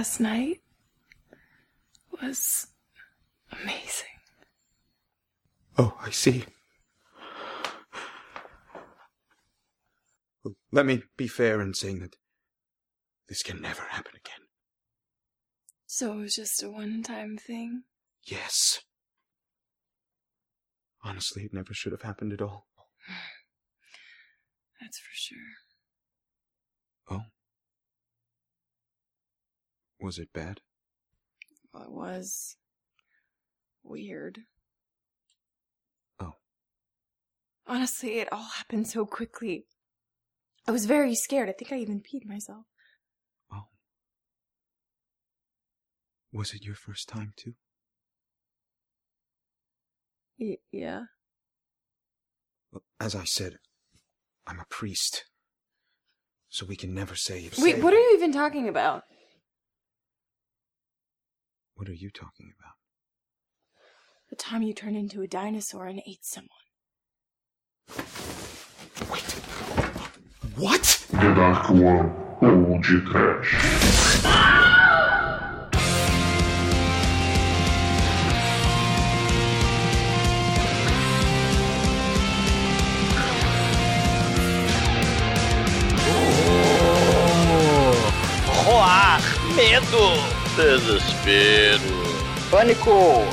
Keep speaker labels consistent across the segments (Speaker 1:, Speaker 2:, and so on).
Speaker 1: last night was amazing.
Speaker 2: Oh, I see. Well, let me be fair in saying that this can never happen again.
Speaker 1: So it was just a one time thing?
Speaker 2: Yes. Honestly, it never should have happened at all.
Speaker 1: That's for sure.
Speaker 2: Oh. Was it bad?
Speaker 1: Well, it was weird.
Speaker 2: Oh.
Speaker 1: Honestly, it all happened so quickly. I was very scared. I think I even peed myself.
Speaker 2: Oh. Was it your first time, too?
Speaker 1: Y- yeah.
Speaker 2: As I said, I'm a priest. So we can never say if
Speaker 1: Wait, what are you even talking about?
Speaker 2: What are you talking about?
Speaker 1: The time you turned into a dinosaur and ate someone. Wait.
Speaker 2: What?
Speaker 3: The Dark One ou de Trash.
Speaker 4: Roar, oh, oh, medo, desespero,
Speaker 5: pânico.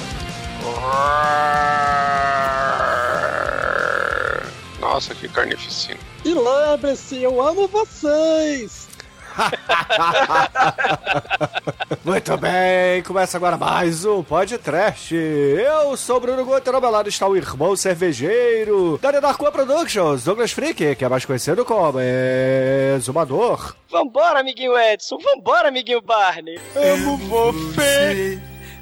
Speaker 6: Nossa, que carnificina.
Speaker 7: E lembre-se, eu amo vocês!
Speaker 8: Muito bem, começa agora mais um podcast. Eu sou o Bruno Guter, ao meu lado está o irmão cervejeiro da One Productions, Douglas Freak, que é mais conhecido como Exumador.
Speaker 4: Vambora, amiguinho Edson, vambora, amiguinho Barney. Amo você,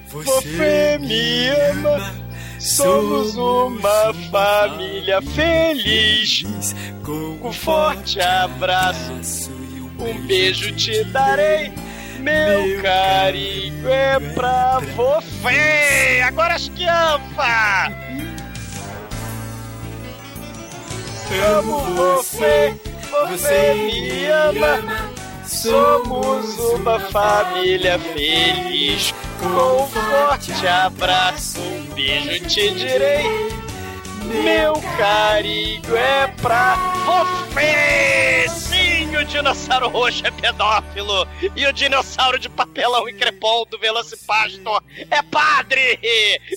Speaker 4: você me ama. Somos uma família feliz. Com um forte abraço, um beijo te darei. Meu carinho é pra você. Agora esquiampa! Amo você, você me ama. Somos uma família feliz. Com um forte abraço, um beijo te direi. Meu carinho é pra você! Sim, o dinossauro roxo é pedófilo! E o dinossauro de papelão e crepom do Velocipastor é padre!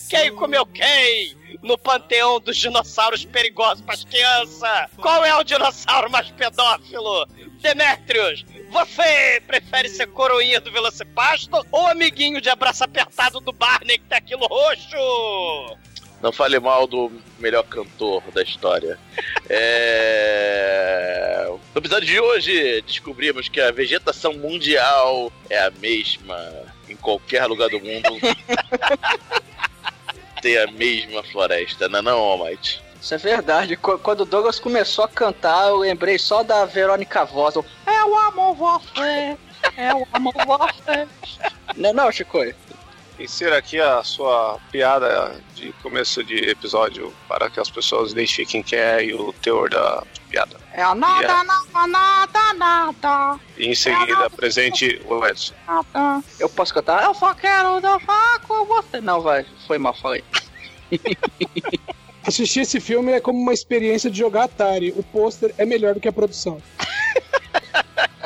Speaker 4: Quem comeu quem? No panteão dos dinossauros perigosos para as crianças! Qual é o dinossauro mais pedófilo? Demetrius, você prefere ser coroinha do Velocipastor ou amiguinho de abraço apertado do Barney que tem aquilo roxo?
Speaker 9: Não fale mal do melhor cantor da história. É... No episódio de hoje, descobrimos que a vegetação mundial é a mesma em qualquer lugar do mundo. Tem a mesma floresta, não é não, Almighty?
Speaker 5: Isso é verdade. Qu- Quando o Douglas começou a cantar, eu lembrei só da Verônica Voz. Eu amo você, eu amo você. Não, não, Chico?
Speaker 6: Insira aqui a sua piada de começo de episódio para que as pessoas identifiquem quem é e o teor da piada.
Speaker 5: É a nada,
Speaker 6: Yeah.
Speaker 5: nada, nada, nada,
Speaker 6: E em seguida apresente o Edson.
Speaker 5: nada. Eu posso cantar? Eu só quero dançar com você. Não, vai. Foi mal, falei.
Speaker 7: Assistir esse filme é como uma experiência de jogar Atari. O pôster é melhor do que a produção.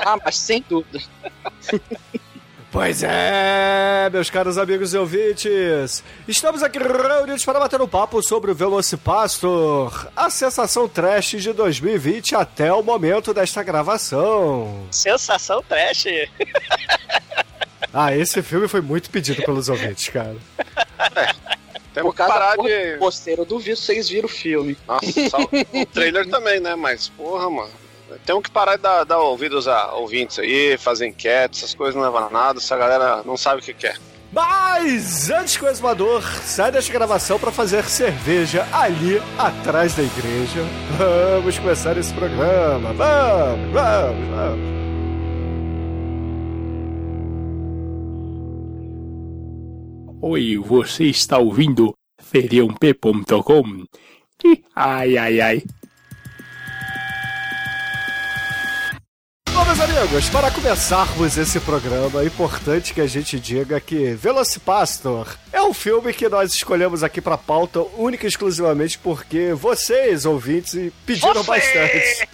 Speaker 5: Ah, mas sem dúvida.
Speaker 8: Pois é, meus caros amigos e ouvintes, estamos aqui reunidos para bater um papo sobre o Velocipastor, a sensação trash de 2020 até o momento desta gravação.
Speaker 4: Sensação trash.
Speaker 8: Ah, esse filme foi muito pedido pelos ouvintes, cara.
Speaker 6: Temos
Speaker 5: Por
Speaker 6: que
Speaker 5: causa
Speaker 6: parar
Speaker 5: do
Speaker 6: de.
Speaker 5: pôster, eu duvido vocês viram o filme.
Speaker 6: Nossa, só o trailer também, né? Mas, porra, mano. Temos que parar de dar, dar ouvidos a ouvintes aí, fazer enquete, essas coisas não levam a nada, essa galera não sabe o que quer.
Speaker 8: Mas antes que o exumador sai desta gravação para fazer cerveja ali atrás da igreja, vamos começar esse programa. Vamos, vamos, vamos.
Speaker 10: Oi, você está ouvindo feriump.com? Ai, ai, ai.
Speaker 8: Meus amigos, para começarmos esse programa, é importante que a gente diga que Velocipastor é um filme que nós escolhemos aqui pra pauta única e exclusivamente porque vocês, ouvintes, pediram
Speaker 6: Você!
Speaker 8: bastante.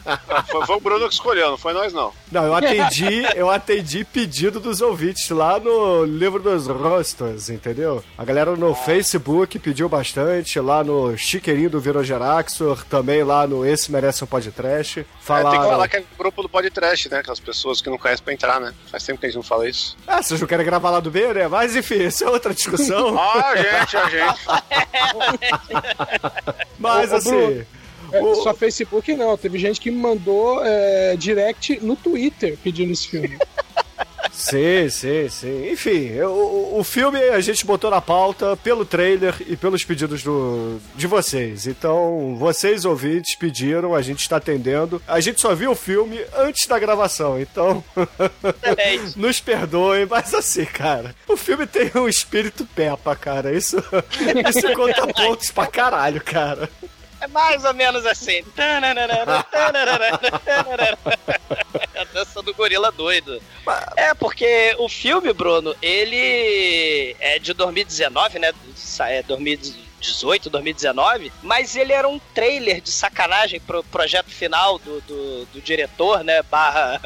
Speaker 6: Foi, foi o Bruno que escolheu, não foi nós não.
Speaker 8: Não, eu atendi, eu atendi pedido dos ouvintes lá no livro dos rostos, entendeu? A galera no Facebook pediu bastante, lá no Chiqueirinho do Virogeraxor, também lá no Esse Merece um Podcast.
Speaker 6: É,
Speaker 8: Falaram...
Speaker 6: tem que falar que é grupo do podcast, né? Aquelas pessoas que não conhecem pra entrar, né? Faz tempo que a gente não fala isso.
Speaker 8: Ah, vocês não querem gravar lá do B, né? Mas enfim, isso é outra discussão.
Speaker 6: Ah, gente, a gente.
Speaker 8: Mas
Speaker 7: Ô,
Speaker 8: assim.
Speaker 7: Bruno, É,
Speaker 8: o-
Speaker 7: Só Facebook não, teve gente que me mandou é, direct no Twitter pedindo esse filme.
Speaker 8: Sim, sim, sim. Enfim, o, o filme a gente botou na pauta pelo trailer e pelos pedidos do, de vocês. Então, vocês ouvintes pediram, a gente está atendendo. A gente só viu o filme antes da gravação, então nos perdoem, mas assim, cara, o filme tem um espírito Peppa, cara. Isso, isso conta pontos pra caralho, cara.
Speaker 4: É mais ou menos assim. A dança do gorila doido. É, porque o filme, Bruno, ele é de 2019, né? É 2018, 2019, mas ele era um trailer de sacanagem pro projeto final do, do, do diretor, né? Barra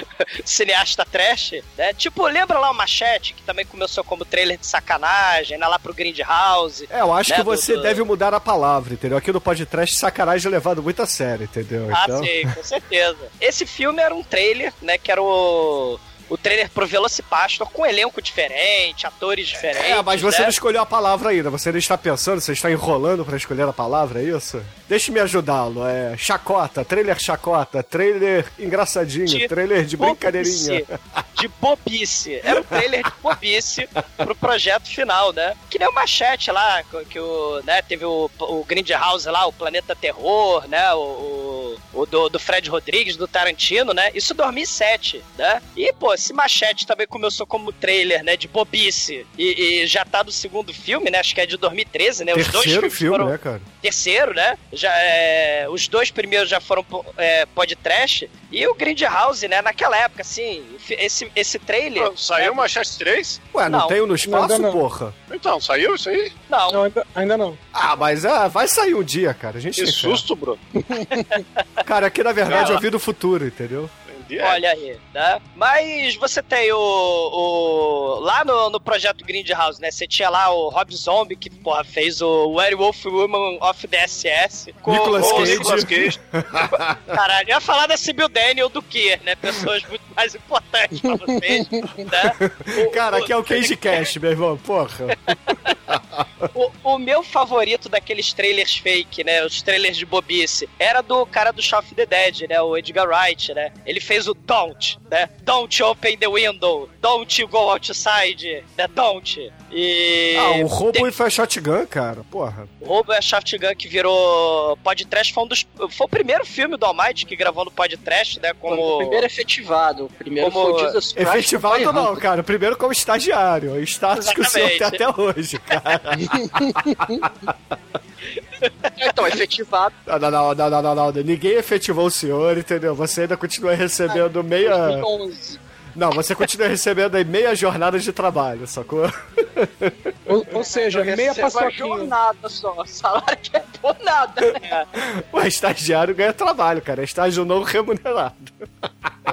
Speaker 4: cineasta trash, né? Tipo, lembra lá o Machete, que também começou como trailer de sacanagem, né? Lá pro Grindhouse.
Speaker 8: É, eu acho
Speaker 4: né,
Speaker 8: que você
Speaker 4: do-
Speaker 8: deve mudar a palavra, entendeu? Aqui no podcast, sacanagem é levado muito a sério, entendeu?
Speaker 4: Ah,
Speaker 8: Então-
Speaker 4: sim, com certeza. Esse filme era um trailer, né? Que era o. O trailer pro Velocipastor com um elenco diferente, atores diferentes.
Speaker 8: É, mas você
Speaker 4: né?
Speaker 8: não escolheu a palavra ainda. Você não está pensando, você está enrolando pra escolher a palavra, é isso? Deixe-me ajudá-lo. É chacota, trailer chacota, trailer engraçadinho,
Speaker 4: De
Speaker 8: trailer de brincadeirinha.
Speaker 4: bobice. De bobice. Era um trailer de bobice pro projeto final, né? Que nem o Machete lá, que o, né, teve o, o Grindhouse lá, o Planeta Terror, né? O, o, o do, do Fred Rodrigues, do Tarantino, né? Isso em 2007, né? E, pô, esse Machete também começou como trailer, né? De bobice. E, e já tá no segundo filme, né? Acho que é de 2013, né? Os dois
Speaker 8: Terceiro
Speaker 4: filmes
Speaker 8: filme,
Speaker 4: foram
Speaker 8: né, cara?
Speaker 4: terceiro, né? Já, é, os dois primeiros já foram é, podcast. E o Grindhouse, né? Naquela época, assim, esse, esse trailer.
Speaker 6: Saiu
Speaker 4: né,
Speaker 6: o Machete 3?
Speaker 8: Ué, não,
Speaker 4: Não.
Speaker 8: tem um no espaço,
Speaker 7: não.
Speaker 8: porra?
Speaker 6: Então, saiu isso aí?
Speaker 4: Não,
Speaker 7: Não, ainda, ainda não.
Speaker 8: Ah, mas ah, vai sair um dia, cara. A gente
Speaker 6: Que
Speaker 8: fé.
Speaker 6: susto, Bruno.
Speaker 8: Cara, aqui na verdade eu vi do futuro, entendeu?
Speaker 6: Entendi. É.
Speaker 4: olha aí, né? Mas você tem o. o lá no, no projeto Grindhouse, né? Você tinha lá o Rob Zombie, que, porra, fez o Werewolf Woman of the SS. Com,
Speaker 8: Nicolas
Speaker 6: Ô,
Speaker 8: Cage.
Speaker 6: Nicolas Cage.
Speaker 4: Caralho, eu ia falar da Sibyl Daniel do que, né? Pessoas muito mais importantes pra vocês, né? O-
Speaker 8: Cara,
Speaker 4: o-
Speaker 8: aqui é o Cage Cash, meu irmão, porra.
Speaker 4: O, o meu favorito daqueles trailers fake, né? Os trailers de bobice, era do cara do of the Dead, né? O Edgar Wright, né? Ele fez o Don't, né? Don't open the window. Don't go outside, né? Don't. E.
Speaker 8: Ah, o roubo
Speaker 4: tem-
Speaker 8: e foi a shotgun, cara, porra.
Speaker 4: o Roubo é Shotgun que virou podcast. Foi um dos. Foi o primeiro filme do Almighty que gravou no podcast, né?
Speaker 5: Foi
Speaker 4: Como.
Speaker 5: o primeiro efetivado. O primeiro
Speaker 4: Como-
Speaker 5: foi o Jesus Christ.
Speaker 8: Efetivado não, cara. Primeiro como estagiário. Status que o senhor tem até hoje, cara.
Speaker 5: Então, efetivado.
Speaker 8: Não, não, não, não, não, não, não. Ninguém efetivou o senhor, entendeu? Você ainda continua recebendo meia.
Speaker 5: 2011.
Speaker 8: Não, você continua recebendo aí meia jornada de trabalho, sacou?
Speaker 7: Ou, ou seja,
Speaker 5: Eu
Speaker 7: meia paçoquinha.
Speaker 5: jornada só. Salário que é por nada.
Speaker 4: É,
Speaker 8: O estagiário ganha trabalho, cara. É estágio não remunerado.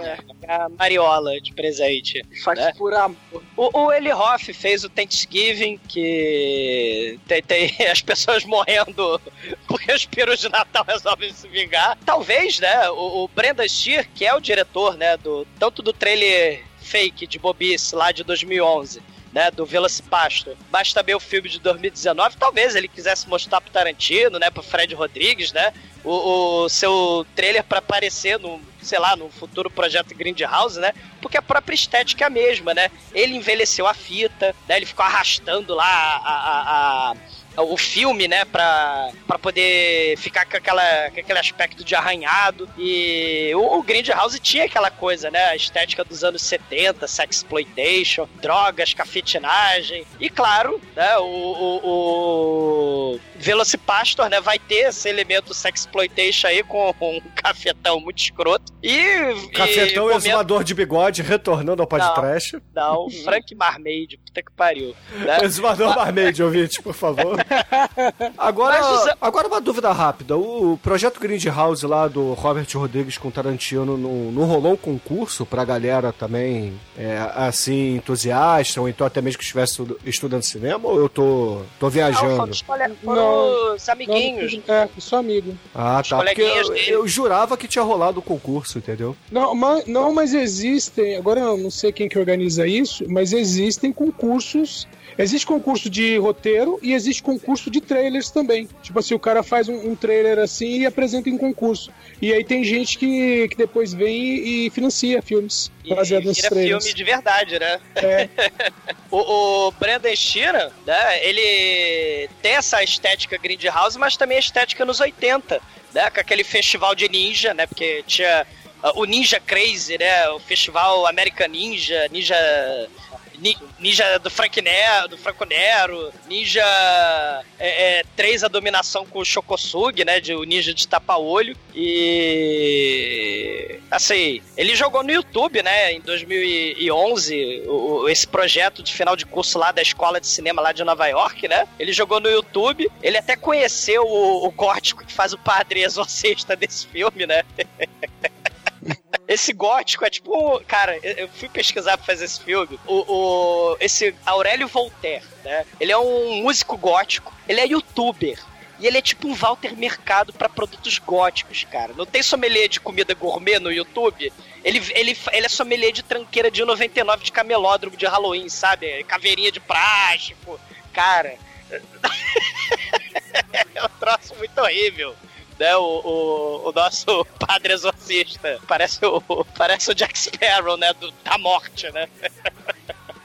Speaker 4: é, a Mariola de presente.
Speaker 5: Faz
Speaker 4: né?
Speaker 5: por amor.
Speaker 4: O, o Eli Hoff fez o Thanksgiving, que tem, tem as pessoas morrendo porque os perus de Natal resolvem se vingar. Talvez, né, o, o Brendan Steer, que é o diretor, né, do, tanto do trailer fake de Bobice lá de 2011, né, do Velocipastor, mas também o filme de 2019, talvez ele quisesse mostrar pro Tarantino, né, pro Fred Rodrigues, né, o, o seu trailer para aparecer no, sei lá, no futuro projeto Grindhouse, né, porque a própria estética é a mesma, né, ele envelheceu a fita, né, ele ficou arrastando lá a, a, a, o filme, né, pra, pra poder ficar com, aquela, com aquele aspecto de arranhado. E o, o Grindhouse tinha aquela coisa, né, a estética dos anos 70, sexploitation, drogas, cafetinagem. E claro, né, o, o, o Velocipastor, né, vai ter esse elemento sexploitation aí com um cafetão muito escroto. E...
Speaker 8: Cafetão
Speaker 4: e
Speaker 8: exumador de bigode retornando ao podcast.
Speaker 4: Não, Frank Marmaid, puta que pariu. Né?
Speaker 8: Exumador Marmaid, ouvinte, por favor. Agora,
Speaker 4: Mas os-
Speaker 8: agora uma dúvida rápida. O projeto Grindhouse lá do Robert Rodrigues com Tarantino não, não rolou um concurso pra galera também, é, assim, entusiasta, ou então até mesmo que estivesse estu- estudando cinema, ou eu tô, tô
Speaker 4: Não,
Speaker 8: viajando?
Speaker 4: foram os, cole- foram os amiguinhos.
Speaker 7: Não, é, sou amigo.
Speaker 8: Ah, tá. Porque
Speaker 4: coleguinhas
Speaker 8: eu,
Speaker 4: dele.
Speaker 8: eu jurava que tinha rolado o concurso, entendeu?
Speaker 7: Não mas, não, mas existem. Agora eu não sei quem que organiza isso, mas existem concursos. Existe concurso de roteiro e existe concurso de trailers também. Tipo assim, o cara faz um, um trailer assim e apresenta em concurso. E aí tem gente que, que depois vem e, financia filmes baseados
Speaker 4: vira
Speaker 7: trailers.
Speaker 4: filme de verdade, né?
Speaker 7: É.
Speaker 4: o, o Brandon Sheeran, né, ele tem essa estética Grindhouse, mas também a estética nos 80, né? Com aquele festival de ninja, né? Porque tinha ah, o Ninja Crazy, né? O festival American Ninja, Ninja... Ni- Ninja do Frank Nero, do Franco Nero, Ninja é, é, 3 a dominação com o Shokosugi, né? De, o Ninja de tapa-olho. E. Assim, ele jogou no YouTube, né? Em 2011, o, o- esse projeto de final de curso lá da escola de cinema lá de Nova York, né? Ele jogou no YouTube. Ele até conheceu o, o gótico que faz o padre exorcista desse filme, né? Esse gótico é tipo. Cara, eu fui pesquisar pra fazer esse filme. O, o- esse Aurélio Voltaire, né? Ele é um músico gótico. Ele é youtuber. E ele é tipo um Walter Mercado pra produtos góticos, cara. Não tem sommelier de comida gourmet no YouTube? Ele, ele, ele é sommelier de tranqueira de 99 de camelódromo de Halloween, sabe? Caveirinha de plástico. Cara. é um troço muito horrível né, o, o, o nosso padre exorcista. Parece o, parece o Jack Sparrow, né, do, da morte, né?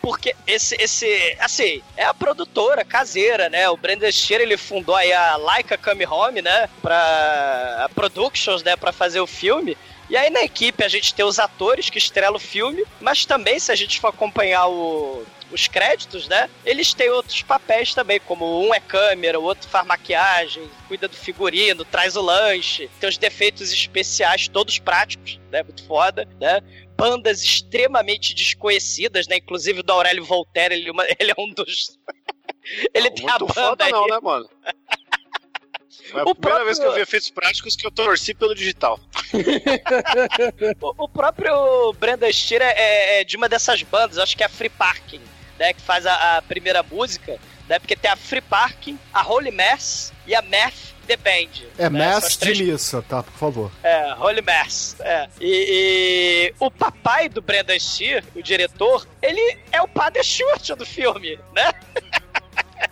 Speaker 4: Porque esse, esse, assim, é a produtora caseira, né? O Brandon Shearer, ele fundou aí a Laika Come Home, né? Pra a Productions, né? Pra fazer o filme. E aí na equipe a gente tem os atores que estrelam o filme, mas também se a gente for acompanhar o, os créditos, né? Eles têm outros papéis também, como um é câmera, o outro faz maquiagem, cuida do figurino, traz o lanche, tem os defeitos especiais, todos práticos, né? Muito foda, né? Bandas extremamente desconhecidas, né? Inclusive o do Aurélio Voltaire, ele, uma- ele é um dos. ele tem a
Speaker 6: Muito
Speaker 4: banda
Speaker 6: foda
Speaker 4: aí.
Speaker 6: não, né, mano? Foi a
Speaker 4: O
Speaker 6: primeira
Speaker 4: próprio-
Speaker 6: vez que eu vi efeitos práticos que eu torci pelo digital.
Speaker 4: O, o próprio Brandon Steer é, é de uma dessas bandas, acho que é a Free Parking, né? Que faz a, a primeira música, né? Porque tem a Free Parking, a Holy Mass e a Math The Band.
Speaker 8: É
Speaker 4: né?
Speaker 8: Mass
Speaker 4: três
Speaker 8: de missa, tá? Por favor.
Speaker 4: É, Holy Mass. É. E, e o papai do Brendan Steer, o diretor, ele é o padre Schwartz do filme, né?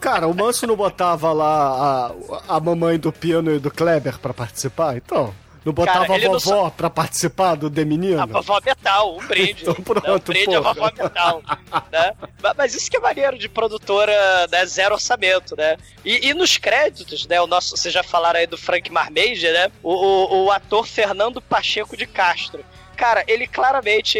Speaker 8: Cara, o Manso não botava lá a, a mamãe do Pino e do Kleber pra participar? Então, não botava
Speaker 4: Cara,
Speaker 8: a
Speaker 4: não
Speaker 8: vovó pra participar do The Menino?
Speaker 4: A vovó metal, um brinde.
Speaker 8: Então pronto,
Speaker 4: né? Um brinde
Speaker 8: porra.
Speaker 4: vovó metal. né? Ma- Mas isso que é maneiro de produtora né, zero orçamento, né? E, e nos créditos, né? O nosso, vocês já falaram aí do Frank Marmage, né? O, o, o ator Fernando Pacheco de Castro. Cara, ele claramente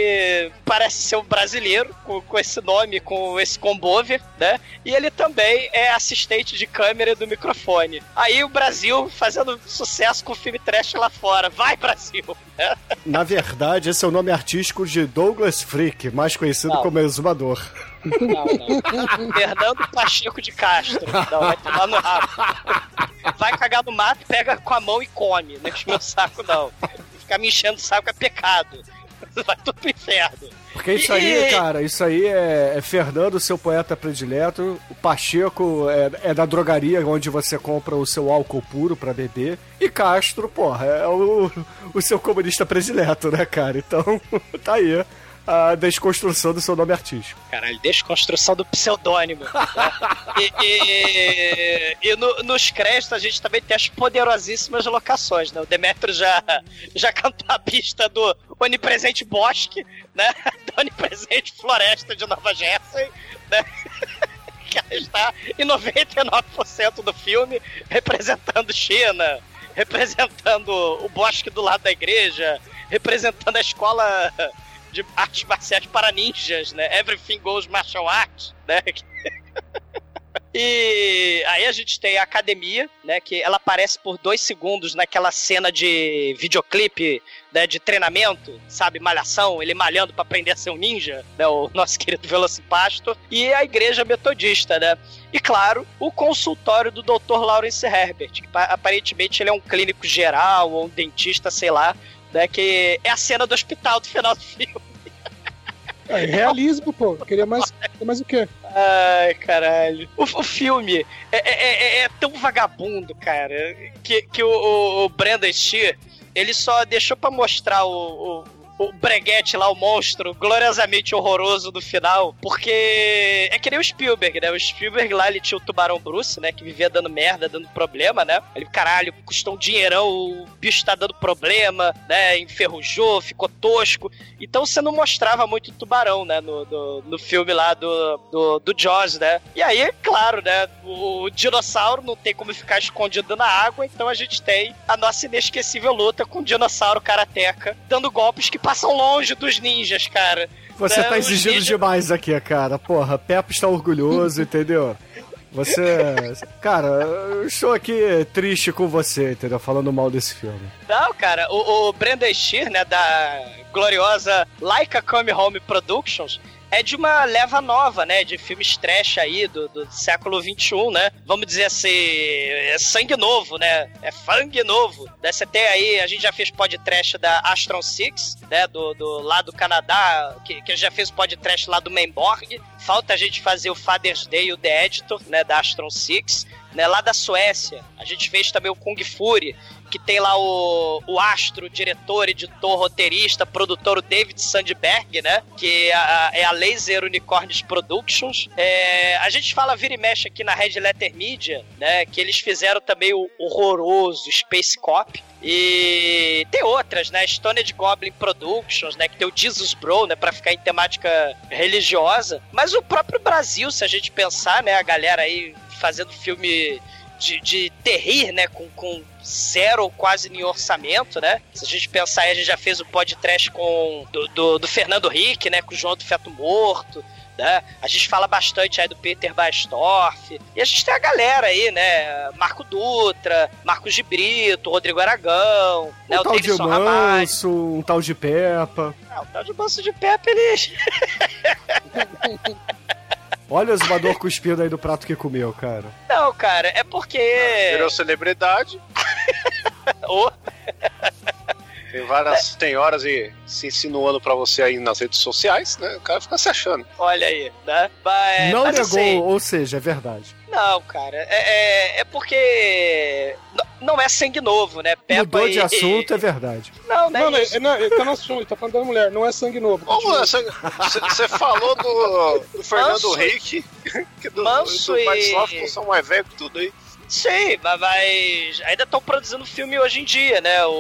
Speaker 4: parece ser um brasileiro com, com esse nome, com esse combover, né? E ele também é assistente de câmera e do microfone. Aí o Brasil fazendo sucesso com o filme trash lá fora. Vai, Brasil!
Speaker 8: Na verdade, esse é o nome artístico de Douglas Freak, mais conhecido
Speaker 4: Não.
Speaker 8: como Exumador.
Speaker 4: Não, não. Fernando Pacheco de Castro. Não, vai tomar no rabo. Vai cagar no mato, pega com a mão e come. Não enche meu saco, não. Ficar me enchendo o saco é pecado. Vai tudo pro inferno.
Speaker 8: Porque isso aí,
Speaker 4: E-
Speaker 8: cara, isso aí é, é Fernando, seu poeta predileto. O Pacheco é, é da drogaria onde você compra o seu álcool puro pra beber. E Castro, porra, é o, o seu comunista predileto, né, cara? Então, tá aí a desconstrução do seu nome artístico.
Speaker 4: Caralho, desconstrução do pseudônimo. né? E, e- e no- nos créditos a gente também tem as poderosíssimas locações, né? O Demetrio já, já cantou a pista do onipresente bosque, né? Da onipresente floresta de Nova Jersey, né? que ela está em 99% do filme representando China, representando o bosque do lado da igreja, representando a escola de artes marciais para ninjas, né? Everything Goes Martial Arts, né? E aí a gente tem a academia, né? Que ela aparece por dois segundos naquela cena de videoclipe, né? De treinamento, sabe? Malhação, ele malhando para aprender a ser um ninja, né? O nosso querido Velocipasto. E a igreja metodista, né? E claro, o consultório do Dr. Lawrence Herbert, que aparentemente ele é um clínico geral ou um dentista, sei lá, né? Que é a cena do hospital do final do filme.
Speaker 7: É, realismo, pô. Queria mais, mais o quê?
Speaker 4: Ai, caralho. O, o filme é, é, é, é, tão vagabundo, cara, que, que o, o, o Brandon Steer, ele só deixou pra mostrar o, o o breguete lá, o monstro, gloriosamente horroroso do final, porque é que nem o Spielberg, né? O Spielberg lá, ele tinha o Tubarão Bruce, né? Que vivia dando merda, dando problema, né? Ele, caralho, custou um dinheirão, o bicho tá dando problema, né? Enferrujou, ficou tosco. Então você não mostrava muito o tubarão, né? No, no, no filme lá do, do, do Jaws, né? E aí, claro, né? O dinossauro não tem como ficar escondido na água, então a gente tem a nossa inesquecível luta com o dinossauro karateca, dando golpes que passam longe dos ninjas, cara.
Speaker 8: Você
Speaker 4: Né,
Speaker 8: tá exigindo
Speaker 4: ninjas-
Speaker 8: demais aqui, cara. Porra, Pepe está orgulhoso, entendeu? Você. Cara, eu estou aqui triste com você, entendeu? Falando mal desse filme.
Speaker 4: Não, cara, o, o Brendan Steer, né, da gloriosa Laika Come Home Productions, é de uma leva nova, né, de filmes trash aí do, do século XXI, né? Vamos dizer assim, é sangue novo, né? É fang novo. Né? Você tem aí, a gente já fez podcast da Astron Six, né, do, do lá do Canadá, que, que já fez podcast lá do Mainborg. Falta a gente fazer o Father's Day, o The Editor, né, da Astron Six. Né, lá da Suécia, a gente fez também o Kung Fury, que tem lá o, o astro, diretor, editor, roteirista, produtor, o David Sandberg, né? Que é a, é a Laser Unicorns Productions. É, a gente fala vira e mexe aqui na Red Letter Media, né? Que eles fizeram também o horroroso Space Cop. E tem outras, né? Stoned Goblin Productions, né? Que tem o Jesus Bro, né? Pra ficar em temática religiosa. Mas o próprio Brasil, se a gente pensar, né? A galera aí fazendo filme de, de terrir, né? Com, com zero ou quase nem orçamento, né? Se a gente pensar aí, a gente já fez o podcast com do, do, do Fernando Henrique, né? Com o João do Feto Morto. Né? A gente fala bastante aí do Peter Bastorff. E a gente tem a galera aí, né? Marco Dutra, Marcos de Brito, Rodrigo Aragão, né?
Speaker 8: Um
Speaker 4: O
Speaker 8: tal de
Speaker 4: Ramalho.
Speaker 8: Manso, um tal de Peppa.
Speaker 4: Ah, o tal de Manso de Pepe, ele...
Speaker 8: Olha o exumador cuspindo aí do prato que comeu, cara.
Speaker 4: Não, cara, é porque...
Speaker 6: Virou celebridade.
Speaker 4: Ô,
Speaker 6: Tem várias senhoras e se insinuando pra você aí nas redes sociais, né? O cara fica se achando.
Speaker 4: Olha aí, né? Mas,
Speaker 8: não
Speaker 4: mas
Speaker 8: negou,
Speaker 4: assim,
Speaker 8: ou seja, é verdade.
Speaker 4: Não, cara, é, é, é porque não é sangue novo, né? Peppa
Speaker 8: Mudou de
Speaker 4: e-
Speaker 8: assunto, é verdade.
Speaker 4: Não, não é
Speaker 7: Não, não, ele, não, ele tá no assunto, ele tá falando da mulher, não é sangue novo.
Speaker 6: Como você, você falou do, do Fernando Henrique, que do,
Speaker 4: Manso
Speaker 6: do
Speaker 4: e-
Speaker 6: Microsoft são mais velhos que tudo aí.
Speaker 4: Sim, mas, mas ainda estão produzindo filme hoje em dia, né? O,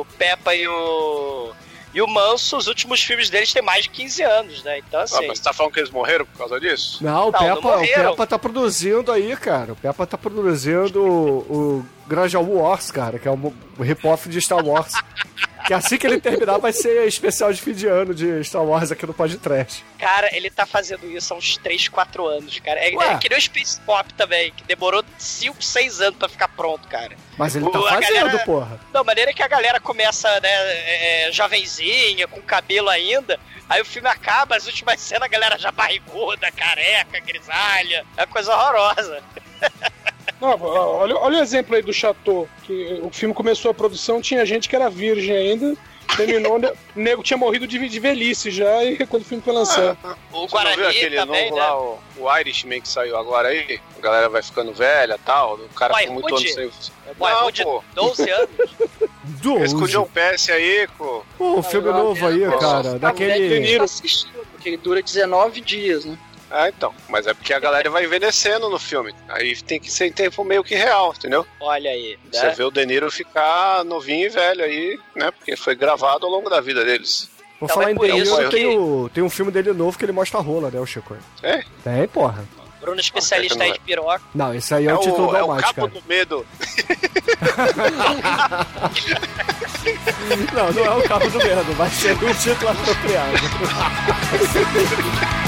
Speaker 4: o Peppa e o. E o Manso, os últimos filmes deles têm mais de 15 anos, né? Então,
Speaker 6: Ah,
Speaker 4: assim.
Speaker 6: mas você tá falando que eles morreram por causa disso?
Speaker 8: Não, o
Speaker 4: Não, não
Speaker 8: Peppa, o
Speaker 4: morreram.
Speaker 8: Peppa tá produzindo aí, cara. O Peppa tá produzindo o, o Granja Wars, cara, que é o o rip-off de Star Wars. que assim que ele terminar vai ser especial de fim de ano de Star Wars aqui no Podcast.
Speaker 4: Cara, ele tá fazendo isso há uns 3, 4 anos, cara. É,
Speaker 8: Ué.
Speaker 4: é que nem o Space Pop também, que demorou 5, 6 anos pra ficar pronto, cara.
Speaker 8: Mas ele tá
Speaker 4: O-
Speaker 8: fazendo,
Speaker 4: galera-
Speaker 8: porra.
Speaker 4: Da maneira que a galera começa, né, é, é, jovenzinha, com cabelo ainda, aí o filme acaba, as últimas cenas, a galera já barriguda, careca, grisalha, é uma coisa horrorosa.
Speaker 7: Não, olha, olha o exemplo aí do Chateau, que o filme começou a produção, tinha gente que era virgem ainda, terminou, né, o nego tinha morrido de, de velhice já, e quando o filme foi lançado.
Speaker 4: O
Speaker 6: Você não viu
Speaker 4: Guarani
Speaker 6: aquele
Speaker 4: também,
Speaker 6: novo
Speaker 4: né?
Speaker 6: lá, o, o Irishman que saiu agora aí? A galera vai ficando velha e tal, o cara com muito ano
Speaker 4: Boyhood?
Speaker 6: sem...
Speaker 4: É de
Speaker 6: pô.
Speaker 4: 12 anos.
Speaker 6: Esse com o
Speaker 8: Doze.
Speaker 6: John Pesce aí.
Speaker 8: Pô, o filme novo aí, cara,
Speaker 5: De
Speaker 8: daquele...
Speaker 5: Assistindo, porque ele dura 19 dias, né?
Speaker 6: Ah, então. Mas é porque a galera vai envelhecendo no filme. Aí tem que ser em tempo meio que real, entendeu?
Speaker 4: Olha aí,
Speaker 6: Você
Speaker 4: né?
Speaker 6: vê o De Niro ficar novinho e velho aí, né? Porque foi gravado ao longo da vida deles.
Speaker 8: Por
Speaker 4: Então
Speaker 8: falar
Speaker 4: é
Speaker 8: em
Speaker 4: por
Speaker 8: De
Speaker 4: isso
Speaker 8: Niro,
Speaker 4: que-
Speaker 8: tem, o, tem um filme dele novo que ele mostra a rola, né, o Chico?
Speaker 6: É?
Speaker 8: Tem, porra.
Speaker 4: Bruno especialista aí de piroca.
Speaker 8: Não, esse aí é,
Speaker 6: É
Speaker 8: o título da
Speaker 6: é o cabo do medo.
Speaker 8: Não, não é o cabo do medo, mas seria o título apropriado.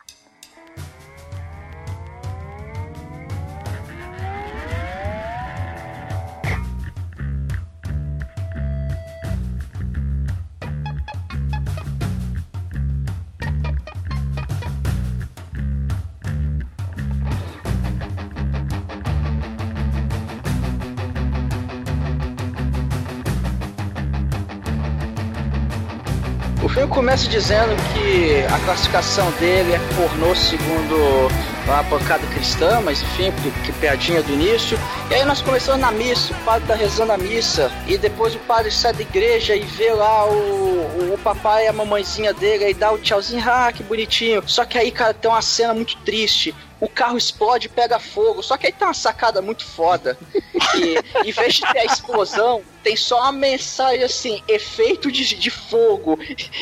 Speaker 5: O filme começa dizendo que a classificação dele é pornô segundo a bancada cristã, mas enfim, que, piadinha do início. E aí nós começamos na missa, o padre tá rezando a missa, e depois o padre sai da igreja e vê lá o, o, o papai e a mamãezinha dele e dá o tchauzinho, ah, que bonitinho. Só que aí, cara, tem uma cena muito triste. O carro explode e pega fogo. Só que aí tem uma sacada muito foda. Que em vez de ter a explosão, tem só uma mensagem assim, efeito de, de fogo.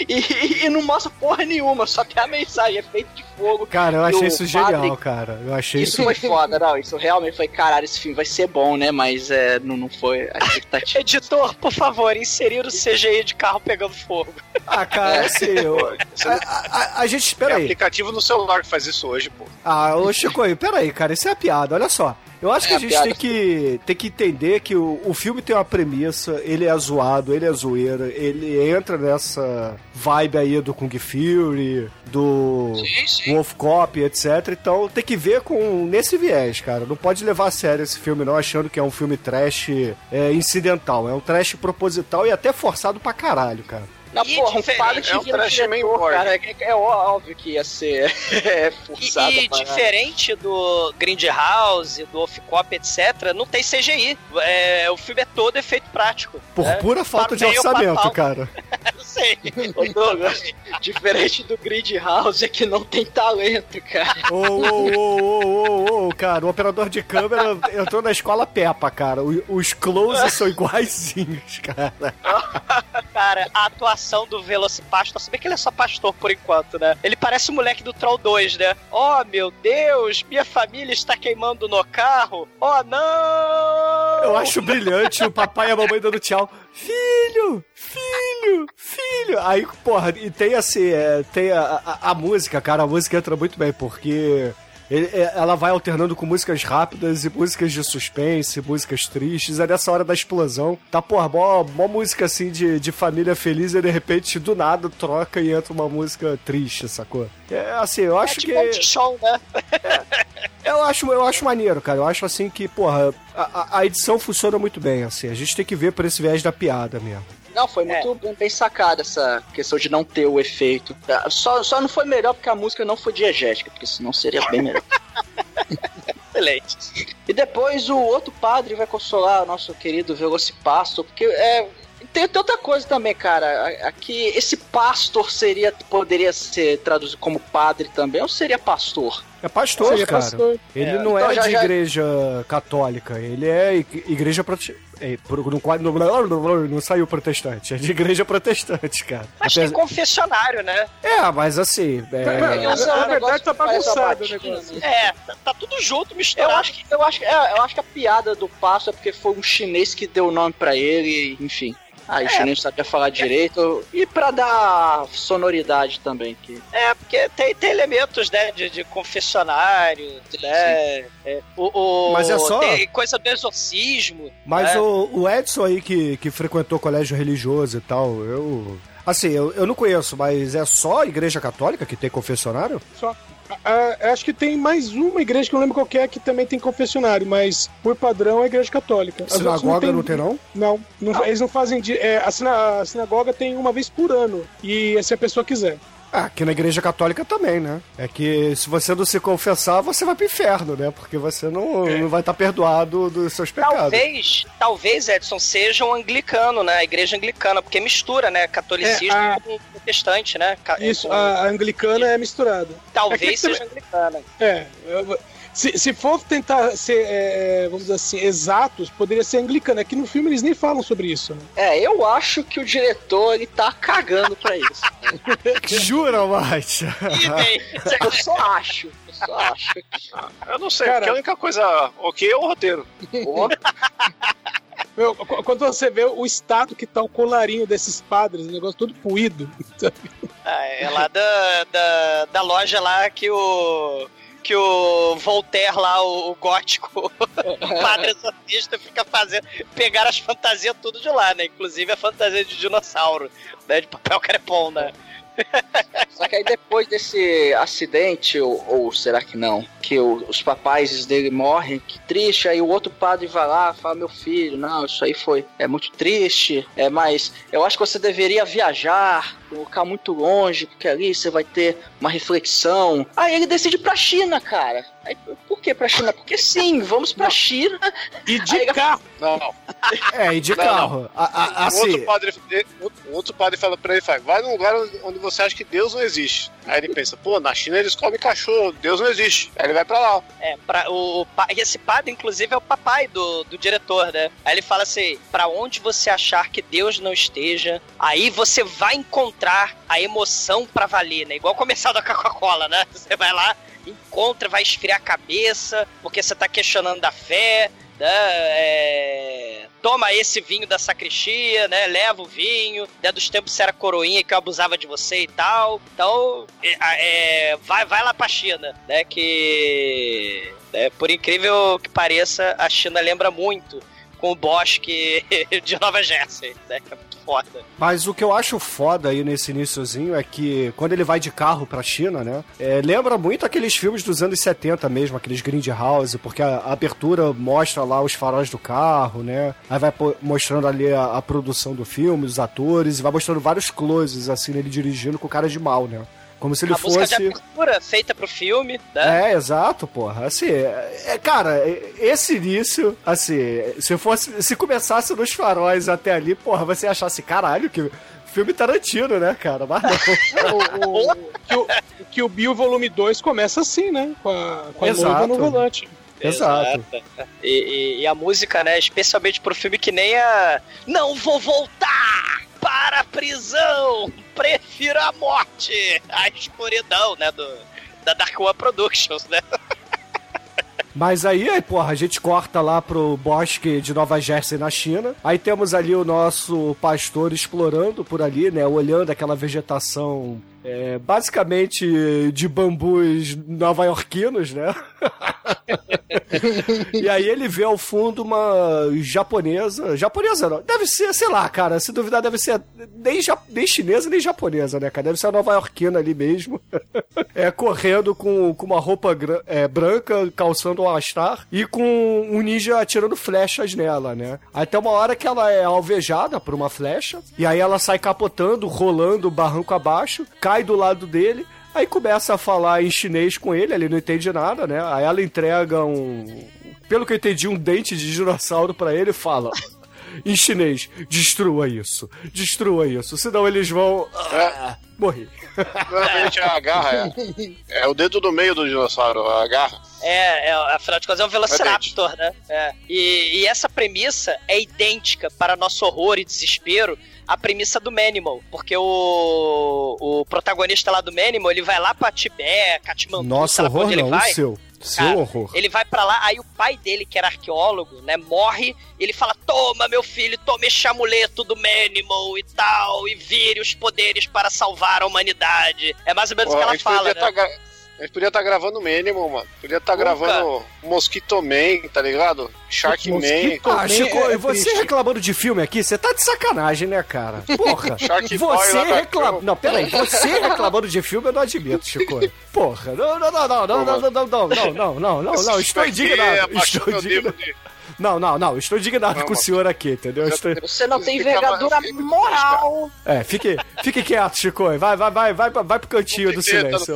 Speaker 5: E, e não mostra porra nenhuma, só tem a mensagem, efeito de fogo.
Speaker 8: Cara, eu
Speaker 5: E
Speaker 8: achei isso
Speaker 5: padre-
Speaker 8: genial, cara. Eu achei
Speaker 5: Isso
Speaker 8: isso.
Speaker 5: foi foda, não. Isso realmente foi, caralho, esse filme vai ser bom, né? Mas é, não, não foi a expectativa.
Speaker 4: Editor, por favor, inserir o CGI de carro pegando fogo.
Speaker 8: Ah, cara, assim, eu- a, a- a gente.
Speaker 6: É
Speaker 8: Peraí.
Speaker 6: aplicativo no celular que faz isso hoje, pô.
Speaker 8: Ah, ô Chico, aí, peraí, cara, isso é piada, olha só. Eu acho que
Speaker 5: É
Speaker 8: a
Speaker 5: a
Speaker 8: gente
Speaker 5: piada.
Speaker 8: tem que, tem que entender que o, o filme tem uma premissa, ele é zoado, ele é zoeira, ele entra nessa vibe aí do Kung Fury, do Wolf Cop, etc. Então tem que ver com nesse viés, cara. Não pode levar a sério esse filme não, achando que é um filme trash é, incidental. É um trash proposital e até forçado pra caralho, cara.
Speaker 5: Não,
Speaker 4: E
Speaker 5: porra, um padre que
Speaker 6: é um trash
Speaker 5: diretor, cara, é, é óbvio que ia ser é,
Speaker 4: E,
Speaker 5: forçado.
Speaker 4: e
Speaker 5: parar.
Speaker 4: diferente do Grindhouse, do Off Cop, etc., não tem CGI. É, o filme é todo efeito prático.
Speaker 8: Por
Speaker 4: né?
Speaker 8: pura falta de orçamento, cara.
Speaker 4: Não sei.
Speaker 5: Ô, Douglas, diferente do Grid House é que não tem talento, cara.
Speaker 8: Ô, ô, ô, ô, ô, cara, o operador de câmera entrou na escola Peppa, cara. Os closes são iguaizinhos, cara.
Speaker 4: Cara, a atuação do Velocipastor, se bem que ele é só pastor por enquanto, né? Ele parece o moleque do Troll 2, né? Oh, meu Deus, minha família está queimando no carro. Oh, não!
Speaker 8: Eu acho brilhante o papai e a mamãe dando tchau. Filho, filho, filho. Aí, porra, e tem assim, é, tem a, a, a música, cara, a música entra muito bem, porque ele- é, ela vai alternando com músicas rápidas e músicas de suspense, músicas tristes. É nessa hora da explosão. Tá, porra, mó, mó música assim de, de família feliz e de repente do nada troca e entra uma música triste, sacou? É assim, eu
Speaker 4: É
Speaker 8: acho
Speaker 4: tipo
Speaker 8: que.
Speaker 4: um show, né?
Speaker 8: Eu acho, eu acho maneiro, cara. Eu acho assim que, porra, a, a- a edição funciona muito bem, assim. A gente tem que ver por esse viés da piada mesmo.
Speaker 5: Não, foi muito bem, bem sacada essa questão de não ter o efeito. Ah, Só, só não foi melhor porque a música não foi diegética, porque senão seria bem melhor.
Speaker 4: Excelente.
Speaker 5: E depois o outro padre vai consolar o nosso querido Velocipasto, porque é. Tem, tem outra coisa também, cara. a- Aqui, esse pastor seria. Poderia ser traduzido como padre também, ou seria pastor?
Speaker 8: É pastor,
Speaker 7: Seria
Speaker 8: cara.
Speaker 7: pastor.
Speaker 8: Ele
Speaker 5: É,
Speaker 8: não
Speaker 5: então
Speaker 8: é
Speaker 5: já-
Speaker 8: de
Speaker 5: já-
Speaker 8: igreja católica, ele é ig- igreja protestante. Não, não, não saiu protestante, é de igreja protestante, cara.
Speaker 4: Mas tem
Speaker 8: Apesar-
Speaker 4: confessionário, né?
Speaker 8: É, mas assim. é-
Speaker 5: Eu sei,
Speaker 7: Na
Speaker 5: um negócio
Speaker 7: verdade, tá bagunçado o negócio.
Speaker 4: É, tá, tá tudo junto,
Speaker 5: Eu
Speaker 4: misturado.
Speaker 5: acho, que, eu, acho, é, eu acho que a piada do passo é porque foi um chinês que deu o nome pra ele, enfim. Aí o chinês não sabia falar direito. E pra dar sonoridade também. Que...
Speaker 4: É, porque tem, tem elementos, né, de, de confessionário, né? é, o, o-
Speaker 8: Mas é só-
Speaker 4: Tem coisa do exorcismo.
Speaker 8: Mas
Speaker 4: né?
Speaker 8: o, o Edson aí que, que frequentou colégio religioso e tal, eu. Assim, eu, eu não conheço, mas é só a igreja católica que tem confessionário?
Speaker 7: Só. Ah, ah, acho que tem mais uma igreja que eu não lembro qual que é que também tem confessionário, mas por padrão é a igreja católica. As
Speaker 8: Sinagoga não tem, não?
Speaker 7: Não, não- eles não fazem. é, a, a sinagoga tem uma vez por ano. E se a pessoa quiser.
Speaker 8: Ah, aqui na igreja católica também, né? É que se você não se confessar, você vai pro inferno, né? Porque você não, não vai estar perdoado dos seus pecados.
Speaker 4: Talvez, talvez, Edson, seja um anglicano, né? A igreja anglicana, porque mistura, né? Catolicismo
Speaker 7: É, a-
Speaker 4: com protestante, né?
Speaker 7: Isso,
Speaker 4: com-
Speaker 7: a, anglicana é misturada.
Speaker 4: Talvez
Speaker 7: é
Speaker 4: seja anglicana.
Speaker 7: É, eu- Se, se for tentar ser, é, vamos dizer assim, exatos, poderia ser anglicano. Aqui no filme eles nem falam sobre isso. Né?
Speaker 5: É, eu acho que o diretor ele tá cagando pra isso.
Speaker 8: Jura, Mate?
Speaker 5: eu só acho. Eu só acho.
Speaker 6: Eu não sei,
Speaker 7: Cara-
Speaker 6: porque a única coisa ok é o roteiro.
Speaker 7: Meu, qu- quando você vê o estado que tá o colarinho desses padres, o negócio todo puído.
Speaker 4: Ah, é lá da, da, da loja lá que o. Que o Voltaire lá, o, o gótico, o padre exorcista, fica fazendo. Pegaram as fantasias tudo de lá, né? Inclusive a fantasia de dinossauro, né? De papel crepom, né?
Speaker 5: Só que aí depois desse acidente, ou, ou será que não? Que o- os papais dele morrem, que triste, aí o outro padre vai lá fala, meu filho, não, isso aí foi, é muito triste, é, mas eu acho que você deveria viajar, ficar muito longe, porque ali você vai ter uma reflexão. Aí ele decide ir pra China, cara. Aí, por que pra China? Porque sim, vamos pra China.
Speaker 7: E de carro.
Speaker 6: Não, não.
Speaker 8: É, e de
Speaker 6: Não,
Speaker 8: carro. A- a-
Speaker 6: O
Speaker 8: assim,
Speaker 6: outro padre, outro padre fala pra ele, fala, vai num lugar onde você acha que Deus não existe. Aí ele pensa, pô, na China eles comem cachorro, Deus não existe. Aí ele vai pra lá.
Speaker 4: É, pra, o, o esse padre, inclusive, é o papai do, do diretor, né? Aí ele fala assim: pra onde você achar que Deus não esteja, aí você vai encontrar a emoção pra valer, né? Igual o comercial da Coca-Cola, né? Você vai lá, encontra, vai esfriar a cabeça, porque você tá questionando da fé, né? É, Toma esse vinho da sacristia, né? Leva o vinho, né? Dos tempos você era coroinha que eu abusava de você e tal. Então, é, é, vai, vai lá pra China, né? Que, né, por incrível que pareça, a China lembra muito com o bosque de Nova Jersey, né? Foda.
Speaker 8: Mas o que eu acho foda aí nesse iníciozinho é que quando ele vai de carro pra China, né? é, lembra muito aqueles filmes dos anos 70 mesmo, aqueles Grindhouse, porque a, a abertura mostra lá os faróis do carro, né? Aí vai mostrando ali a, a produção do filme, os atores, e vai mostrando vários closes, assim, ele dirigindo com cara de mal, né? Como se ele
Speaker 4: a música de
Speaker 8: fosse.
Speaker 4: abertura feita pro filme, né?
Speaker 8: É, exato, porra. Assim, é, é, cara, é- esse início, assim, se fosse. Se começasse nos faróis até ali, porra, você achar assim, caralho, que filme Tarantino, né, cara? Mas não.
Speaker 7: o, o, que, o, que o Bill Volume 2 começa assim, né? Com a, com a
Speaker 8: Exato.
Speaker 7: noiva no volante.
Speaker 8: Exato.
Speaker 4: E, e- e a música, né, especialmente pro filme que nem a. Não vou voltar para a prisão! Prefiro a morte! A escuridão, né, do, da Dark One Productions, né?
Speaker 8: Mas aí, aí, porra, a gente corta lá pro bosque de Nova Jersey na China. Aí temos ali o nosso pastor explorando por ali, né? Olhando aquela vegetação. É, basicamente de bambus nova-iorquinos, né? e aí ele vê ao fundo uma japonesa. Japonesa não, deve ser, sei lá, cara. Se duvidar, deve ser nem, ja- nem chinesa nem japonesa, né, cara? Deve ser a nova-iorquina ali mesmo. é, correndo com, com uma roupa é, branca, calçando um all-star e com um ninja atirando flechas nela, né? Até uma hora que ela é alvejada por uma flecha, e aí ela sai capotando, rolando barranco abaixo, cai do lado dele. Aí começa a falar em chinês com ele, ele não entende nada, né? Aí ela entrega um. Pelo que eu entendi, um dente de dinossauro pra ele e fala. Em chinês, destrua isso, destrua isso, senão eles vão. Ah, morrer.
Speaker 6: Normalmente a garra é, é o dedo do meio do dinossauro, a garra.
Speaker 4: É, é, afinal de contas é um Velociraptor, né? É. E, e essa premissa é idêntica, para nosso horror e desespero, à premissa do Manimal. Porque o, o protagonista lá do Manimal, ele vai lá pra Tibete, Katmandu,
Speaker 8: Nossa,
Speaker 4: sei lá
Speaker 8: horror
Speaker 4: onde ele
Speaker 8: não,
Speaker 4: vai.
Speaker 8: o seu. Seu
Speaker 4: Cara,
Speaker 8: horror.
Speaker 4: Ele vai pra lá, aí o pai dele, que era arqueólogo, né, morre. Ele fala: Toma, meu filho, tome este amuleto do Manimal e tal, e vire os poderes para salvar a humanidade. É mais ou menos o que
Speaker 6: a
Speaker 4: ela fala, né?
Speaker 6: tá A gente podia estar gravando Minimal, mano. Podia estar
Speaker 4: Nunca.
Speaker 6: gravando Mosquito Man, tá ligado? Shark Man.
Speaker 7: Mosquito
Speaker 8: Ah, Chico,
Speaker 7: é
Speaker 8: você
Speaker 7: triste.
Speaker 8: reclamando de filme aqui, você tá de sacanagem, né, cara? Porra.
Speaker 6: Shark
Speaker 8: você reclamando. Não, peraí, você reclamando de filme eu não admito, Chico. Porra, não, não, não, não, não, não, não, não, não, não, não, não, não, não, estou indignado. Estou indignado. Não, não, não, estou indignado
Speaker 6: Não,
Speaker 8: com o senhor aqui, entendeu? Eu estou-
Speaker 5: Você não tem envergadura moral.
Speaker 8: É, fique, fique quieto, Chico. Vai, vai, vai, vai, vai pro cantinho do silêncio.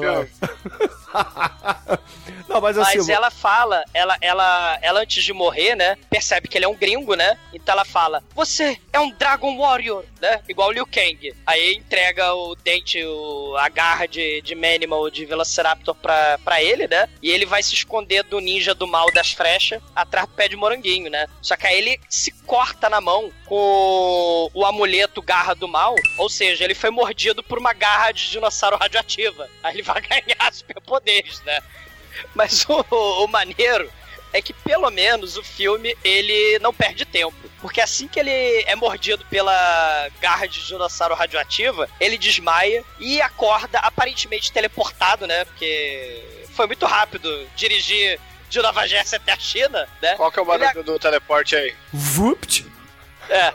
Speaker 8: Não, mas assim.
Speaker 4: Mas ela fala, ela, ela, ela antes de morrer, né? Percebe que ele é um gringo, né? Então ela fala: Você é um Dragon Warrior, né? Igual o Liu Kang. Aí entrega o dente, o, a garra de, de Manimal, de Velociraptor pra, pra ele, né? E ele vai se esconder do ninja do mal das frechas atrás do pé de moranguinho, né? Só que aí ele se corta na mão com o amuleto garra do mal. Ou seja, ele foi mordido por uma garra de dinossauro radioativa. Aí ele vai ganhar superpoderes, né? Mas o, o maneiro é que pelo menos o filme ele não perde tempo. Porque assim que ele é mordido pela garra de dinossauro radioativa, ele desmaia e acorda aparentemente teleportado, né? Porque foi muito rápido dirigir de Nova Jersey até a China, né?
Speaker 6: Qual que é o barulho do teleporte aí?
Speaker 8: Vupt!
Speaker 4: É,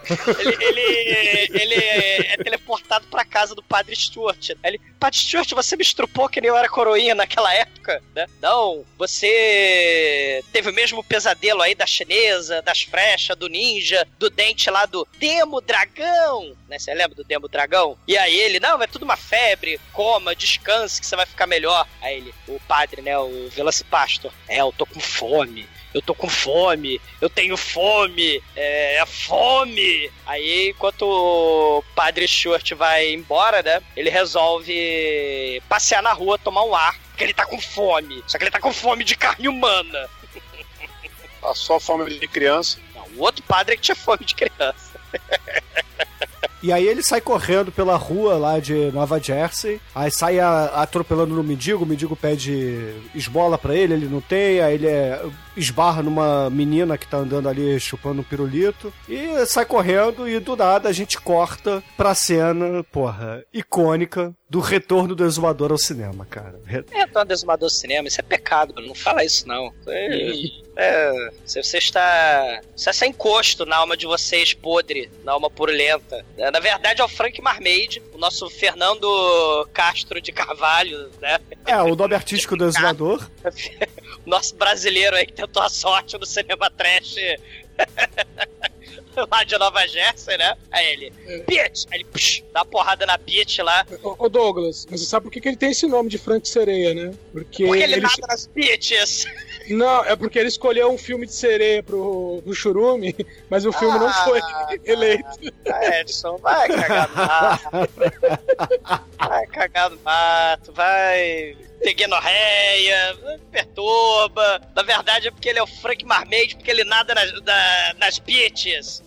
Speaker 4: ele, ele, ele é teleportado pra casa do Padre Stuart. Aí ele, Padre Stuart, você me estrupou que nem eu era coroinha naquela época, né? Não, você teve o mesmo pesadelo aí da chinesa, das frechas, do ninja, do dente lá do Demo Dragão, né? Você lembra do Demo Dragão? E aí ele, não, é tudo uma febre, coma, descanse que você vai ficar melhor. Aí ele, o padre, né, o Velocipastor, é, eu tô com fome eu tô com fome, eu tenho fome, é, é fome. Aí, enquanto o padre Stuart vai embora, né? Ele resolve passear na rua, tomar um ar, porque ele tá com fome. Só que ele tá com fome de carne humana.
Speaker 6: Passou a fome de criança.
Speaker 4: Não, o outro padre é que tinha fome de criança.
Speaker 8: E aí ele sai correndo pela rua lá de Nova Jersey, aí sai atropelando no mendigo, o mendigo pede esmola pra ele, ele não tem, aí ele é- esbarra numa menina que tá andando ali chupando um pirulito, e sai correndo e do nada a gente corta pra cena, porra, icônica do retorno do exumador ao cinema, cara. Re-
Speaker 4: É, tô desumador do cinema, isso é pecado. Não fala isso, não. É, é, se você está. Isso é sem encosto na alma de vocês, podre, na alma purulenta. É, Na verdade, é o Frank Marmaid, o nosso Fernando Castro de Carvalho, né?
Speaker 8: É, o nome artístico do exumador.
Speaker 4: O nosso brasileiro aí que tentou a sorte no cinema trash lá de Nova Jersey, né? Aí ele, bitch! Aí ele psh, dá uma porrada na bitch lá.
Speaker 7: Ô, ô, Douglas, mas você sabe por que, que ele tem esse nome de Frank Sereia, né? Porque,
Speaker 4: Porque ele
Speaker 7: ele-
Speaker 4: nada nas bitches.
Speaker 7: Não, é porque ele escolheu um filme de sereia pro, pro Churume, mas o filme não foi eleito.
Speaker 4: Ah, Edson, vai cagar no mato. Vai cagar no mato, vai ter guenorreia, perturba. Na verdade é porque ele é o Frank Marmaid, porque ele nada nas, da- nas.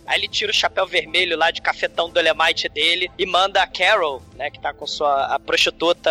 Speaker 4: Aí ele tira o chapéu vermelho lá de cafetão do Elemite dele e manda a Carol, né, que tá com sua a prostituta,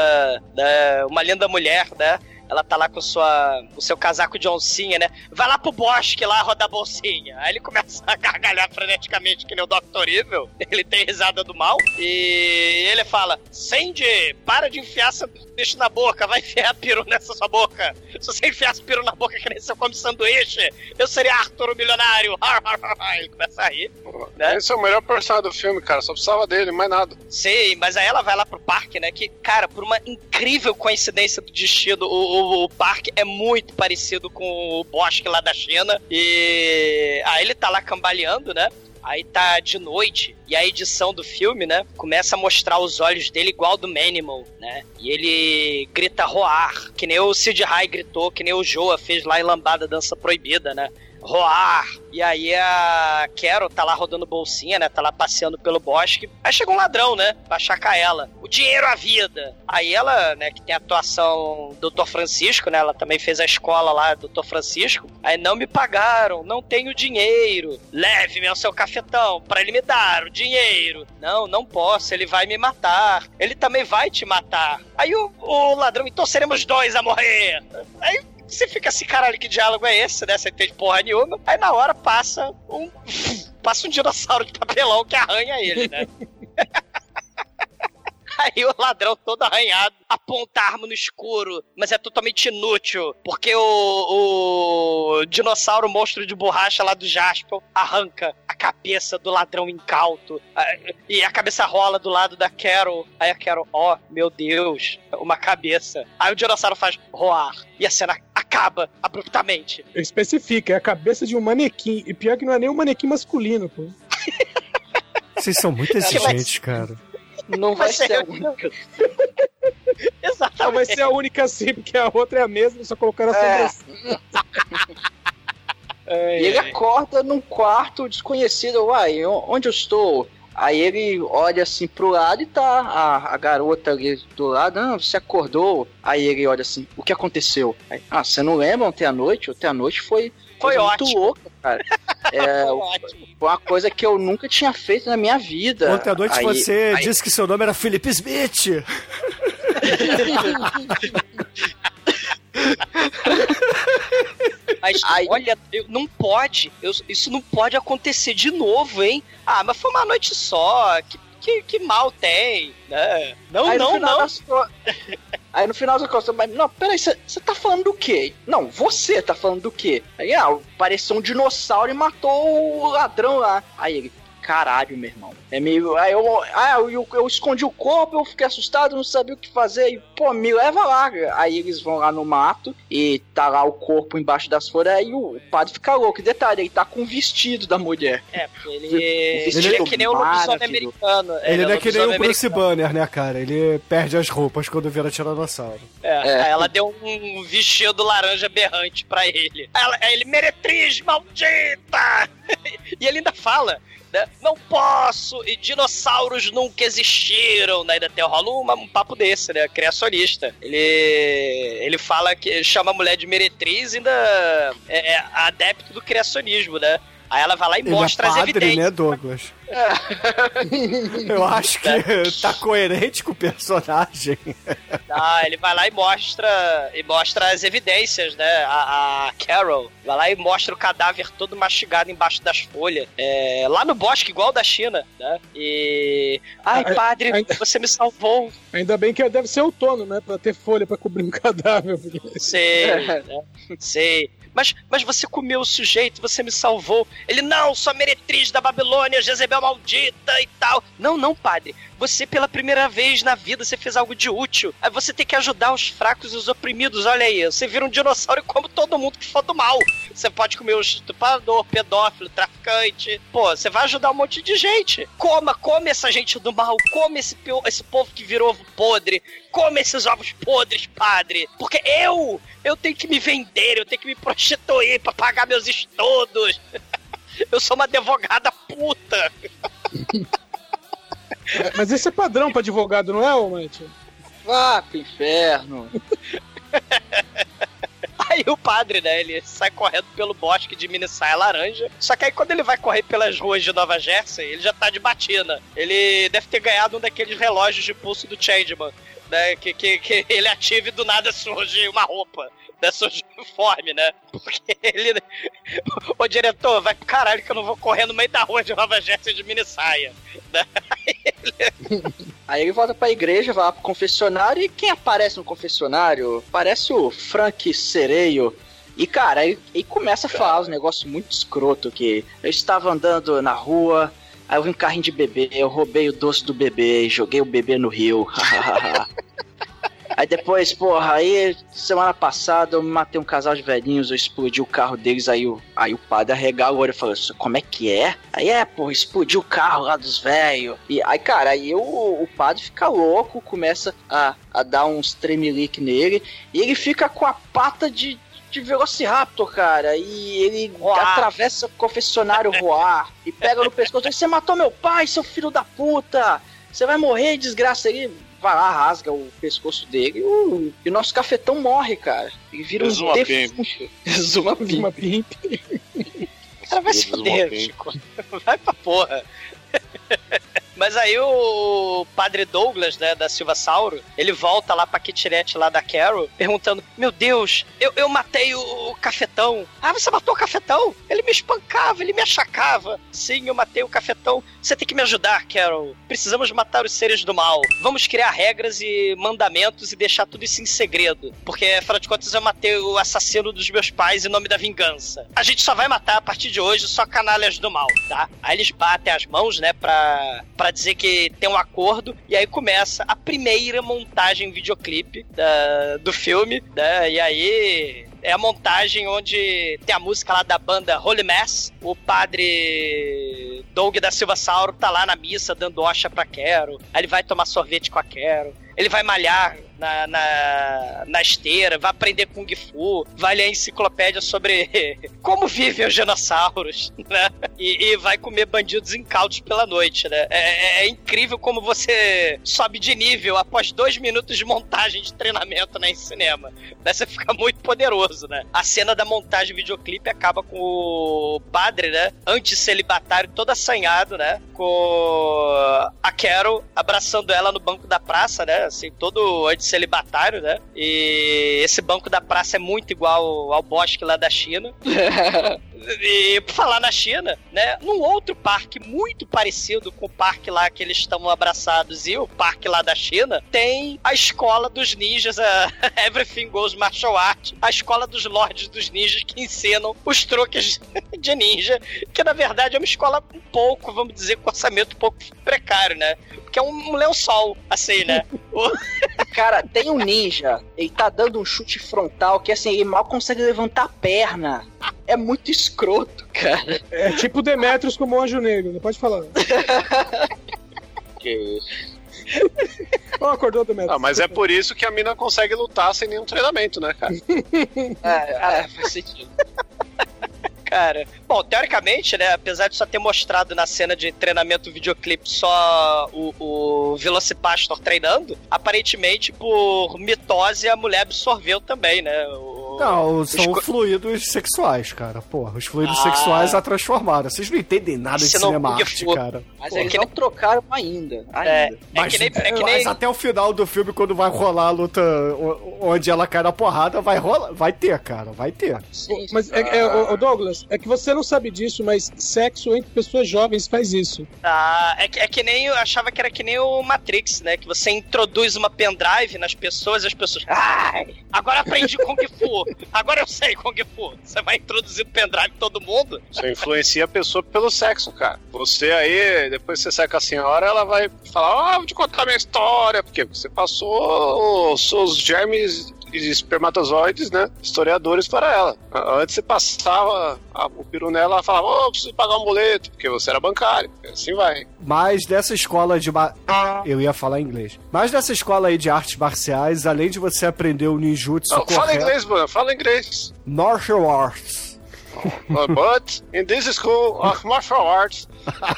Speaker 4: né, uma linda mulher, né? Ela tá lá com sua, o seu casaco de oncinha, né? Vai lá pro bosque lá rodar bolsinha. Aí ele começa a gargalhar freneticamente que nem o Dr. Evil. Ele tem risada do mal. E ele fala: Sandy, para de enfiar seu bicho na boca. Vai enfiar peru nessa sua boca. Se você enfiasse peru na boca que nem você come sanduíche, eu seria Arthur o milionário. Ele começa a rir. Né?
Speaker 6: Esse é o melhor personagem do filme, cara. Só precisava dele, mais nada.
Speaker 4: Sim, mas aí ela vai lá pro parque, né? Que, cara, por uma incrível coincidência do destino, o, o- o parque é muito parecido com o bosque lá da China. E aí ele tá lá cambaleando, né? Aí tá de noite, e a edição do filme, né, começa a mostrar os olhos dele igual do Manimal, né? E ele grita roar, que nem o Sid Rai gritou, que nem o Joa fez lá em Lambada Dança Proibida, né? Roar! E aí a Carol tá lá rodando bolsinha, né? Tá lá passeando pelo bosque. Aí chega um ladrão, né? Pra achacar ela. O dinheiro à vida! Aí ela, né, que tem a atuação do Dr. Francisco, né? Ela também fez a escola lá, Dr. Francisco. Aí não me pagaram, não tenho dinheiro. Leve-me ao seu cafetão para ele me dar o dinheiro. Não, não posso, ele vai me matar. Ele também vai te matar. Aí o, o ladrão, então seremos dois a morrer. Aí você fica assim, caralho, que diálogo é esse, né? Você entende porra nenhuma. Aí na hora passa um. Passa um dinossauro de papelão que arranha ele, né? Aí o ladrão todo arranhado aponta a arma no escuro, mas é totalmente inútil, porque o, o dinossauro monstro de borracha lá do Jaspel arranca a cabeça do ladrão incauto e a cabeça rola do lado da Carol. Aí a Carol, ó, meu Deus, uma cabeça. Aí o dinossauro faz roar e a cena acaba abruptamente.
Speaker 7: Especifica, é a cabeça de um manequim. E pior que não é nem um manequim masculino, pô.
Speaker 8: Vocês são muito exigentes, cara.
Speaker 5: Não vai
Speaker 4: Mas é-
Speaker 5: ser a única.
Speaker 4: Exatamente.
Speaker 7: Só vai ser a única assim, porque a outra é a mesma, só colocaram a
Speaker 5: É.
Speaker 7: sobrancelha.
Speaker 5: E ele acorda num quarto desconhecido. Uai, onde eu estou? Aí ele olha assim pro lado e tá a, a garota ali do lado. Ah, você acordou? Aí ele olha assim: o que aconteceu? Aí, ah, você não lembra ontem à noite? Ontem à noite foi.
Speaker 4: Foi
Speaker 5: muito
Speaker 4: ótimo.
Speaker 5: louca, cara. É,
Speaker 4: Foi ótimo.
Speaker 5: foi uma coisa que eu nunca tinha feito na minha vida.
Speaker 8: Ontem à noite
Speaker 5: Aí-
Speaker 8: você
Speaker 5: aí-
Speaker 8: disse que seu nome era Felipe Smith.
Speaker 11: Mas olha, eu- não pode. eu- isso não pode acontecer de novo, hein?
Speaker 4: Ah, mas foi uma noite só. Que, que, que mal tem, né? Não,
Speaker 5: Aí
Speaker 4: não, não.
Speaker 5: Aí no final das contas, mas não, peraí, você tá falando do quê? Não, você tá falando do quê? Aí, ah, apareceu um dinossauro e matou o ladrão lá. Aí ele, caralho, meu irmão. É meio. Aí eu, ah, eu, eu escondi o corpo, eu fiquei assustado, não sabia o que fazer. E, pô, me leva lá. Aí eles vão lá no mato e tá lá o corpo embaixo das folhas. Aí o padre fica louco. E Detalhe, ele tá com o vestido da mulher.
Speaker 4: É, porque ele,
Speaker 5: Vestido
Speaker 4: ele é que nem o lobisomem americano.
Speaker 8: Ele não é que nem o Bruce Banner, né, cara? Ele perde as roupas quando vira tiranossauro.
Speaker 4: É,
Speaker 5: É.
Speaker 4: aí ela deu um vestido laranja berrante pra ele. Ela- aí ele, meretriz maldita! e ele ainda fala, né, não posso, e dinossauros nunca existiram, né? Ainda tem, rola uma- um papo desse, né, criacionista. Ele, ele fala que chama a mulher de meretriz e ainda é, é adepto do criacionismo, né? Aí ela vai lá e
Speaker 8: Ele
Speaker 4: mostra
Speaker 8: é
Speaker 4: as
Speaker 8: padre,
Speaker 4: evidências.
Speaker 8: né, Douglas? Eu acho que tá coerente com o personagem.
Speaker 4: Ah, ele vai lá e mostra e mostra as evidências, né? A, a Carol vai lá e mostra o cadáver todo mastigado embaixo das folhas. É, lá no bosque, igual o da China, né? E. Ai, padre,
Speaker 7: ainda-
Speaker 4: você me salvou.
Speaker 7: Ainda bem que deve ser outono, né? Pra ter folha pra cobrir um cadáver. porque-
Speaker 4: Sei,
Speaker 5: É.
Speaker 4: né? Sei. Mas, mas você comeu o sujeito, você me salvou. Ele, não, sou a meretriz da Babilônia, Jezebel maldita e tal. Não, não, padre. Você, pela primeira vez na vida, você fez algo de útil. Aí você tem que ajudar os fracos e os oprimidos. Olha aí, você vira um dinossauro e come todo mundo que for do mal. Você pode comer o estuprador, pedófilo, traficante. Pô, você vai ajudar um monte de gente. Coma, come essa gente do mal. Come esse, esse povo que virou ovo podre. Come esses ovos podres, padre. Porque eu, eu tenho que me vender, eu tenho que me prostituir pra pagar meus estudos. Eu sou uma advogada puta.
Speaker 7: É, Mas esse é padrão pra advogado, não é, ô Mate?
Speaker 5: Vá pro inferno.
Speaker 4: Aí o padre, né, ele sai correndo pelo bosque de mini saia laranja. Só que aí quando ele vai correr pelas ruas de Nova Jersey, ele já tá de batina. Ele deve ter ganhado um daqueles relógios de pulso do Changeman, né, que, que, que ele ativa e do nada surge uma roupa. Um uniforme, né? Porque ele... Ô diretor, vai pro caralho que eu não vou correr no meio da rua de Nova Jersey de mini saia. Né?
Speaker 5: Aí ele volta pra igreja, vai lá pro confessionário e quem aparece no confessionário? Parece o Frank Sereio. E, cara, aí, aí começa a falar uns negócios muito escroto que eu estava andando na rua, aí eu vi um carrinho de bebê, eu roubei o doce do bebê e joguei o bebê no rio. aí depois, porra, aí semana passada eu matei um casal de velhinhos, eu explodi o carro deles, aí o, aí o padre arregala o olho e falou assim, como é que é? Aí é, porra, explodiu o carro lá dos velhos. E aí, cara, aí o, o padre fica louco, começa a, a dar uns tremelique nele, e ele fica com a pata de, de Velociraptor, cara, e ele atravessa o confessionário voar, e pega no pescoço, você matou meu pai, seu filho da puta! Você vai morrer, desgraça aí. Vai lá, rasga o pescoço dele e o, e o nosso cafetão morre, cara. E vira um
Speaker 9: Zuma
Speaker 5: defunto. Zuma Pimp.
Speaker 7: Uma pimp.
Speaker 4: Cara, vai se fuder,
Speaker 9: uma
Speaker 4: Chico. Vai pra porra. Mas aí o padre Douglas, né, da Silva Sauro, ele volta lá pra kitnet lá da Carol, perguntando: Meu Deus, eu, eu matei o, o cafetão. Ah, você matou o cafetão? Ele me espancava, ele me achacava. Sim, eu matei o cafetão. Você tem que me ajudar, Carol. Precisamos matar os seres do mal. Vamos criar regras e mandamentos e deixar tudo isso em segredo. Porque, afinal de contas, eu matei o assassino dos meus pais em nome da vingança. A gente só vai matar a partir de hoje só canalhas do mal, tá? Aí eles batem as mãos, né, pra, pra dizer que tem um acordo. E aí começa a primeira montagem videoclipe da, do filme, né? E aí é a montagem onde tem a música lá da banda Holy Mass. O padre Doug da Silva Sauro tá lá na missa dando ocha pra Quero. Aí ele vai tomar sorvete com a Quero. Ele vai malhar na, na, na esteira, vai aprender Kung Fu, vai ler a enciclopédia sobre como vivem os dinossauros, né? E, e vai comer bandidos incautos pela noite, né? É, é- é incrível como você sobe de nível após dois minutos de montagem de treinamento né, em cinema. Daí você fica muito poderoso, né? A cena da montagem videoclipe acaba com o padre, né? Anticelibatário, todo assanhado, né? Com a Carol abraçando ela no banco da praça, né? Assim, todo anticelibatário, né? E esse banco da praça é muito igual ao bosque lá da China. E por falar na China, né? Num outro parque muito parecido com o parque lá que eles estão abraçados e o parque lá da China, tem a escola dos ninjas, a Everything Goes Martial Art, a escola dos lords dos ninjas que ensinam os truques de ninja, que na verdade é uma escola um pouco, vamos dizer, com orçamento um pouco precário, né? Porque é um lençol, assim, né?
Speaker 5: Cara, tem um ninja, ele tá dando um chute frontal que assim, ele mal consegue levantar a perna. É muito escroto, cara.
Speaker 7: É tipo Demetrius como um anjo negro, né? pode falar.
Speaker 9: Que isso.
Speaker 7: Ó, acordou Demetrius.
Speaker 6: Ah, mas é por isso que a mina consegue lutar sem nenhum treinamento, né, cara?
Speaker 5: É, é, faz sentido.
Speaker 4: Cara, bom, teoricamente, né, apesar de só ter mostrado na cena de treinamento videoclipe só o, o Velocipastor treinando, aparentemente, por mitose, a mulher absorveu também, né? O-
Speaker 8: Não, são
Speaker 4: Esco-
Speaker 8: fluidos sexuais, cara. Porra, os fluidos
Speaker 4: Ah.
Speaker 8: sexuais a transformaram. Vocês não entendem nada de cinema arte, cara.
Speaker 5: Mas
Speaker 4: Pô,
Speaker 5: eles
Speaker 4: que
Speaker 5: não trocaram ainda.
Speaker 4: É,
Speaker 5: ainda.
Speaker 4: é que nem. É que nem
Speaker 8: Mas até o final do filme, quando vai rolar a luta onde ela cai na porrada, vai rolar. Vai ter, cara, vai ter.
Speaker 5: Sim,
Speaker 7: Mas, é, é, é que você não sabe disso, mas sexo entre pessoas jovens faz isso.
Speaker 4: Ah, é, que- é que nem. Eu achava que era que nem o Matrix, né? Que você introduz uma pendrive nas pessoas e as pessoas. Ai, agora aprendi Kung Fu. Agora eu sei Kung Fu. Você vai introduzir pendrive em todo mundo?
Speaker 6: Você influencia a pessoa pelo sexo, cara. Você aí, depois você sai com a senhora, ela vai falar, ah, vou te contar minha história, porque você passou os seus germes espermatozoides, né, historiadores para ela. Antes você passava a- o peru nela, ela falava, oh, preciso pagar um boleto, porque você era bancário. Assim vai.
Speaker 8: Mas dessa escola de. Ma... Eu ia falar inglês. Mas dessa escola aí de artes marciais, além de você aprender o ninjutsu
Speaker 6: Não, fala
Speaker 8: correto-
Speaker 6: inglês, mano, fala inglês.
Speaker 8: Martial Arts.
Speaker 6: Uh, but in this school of martial arts,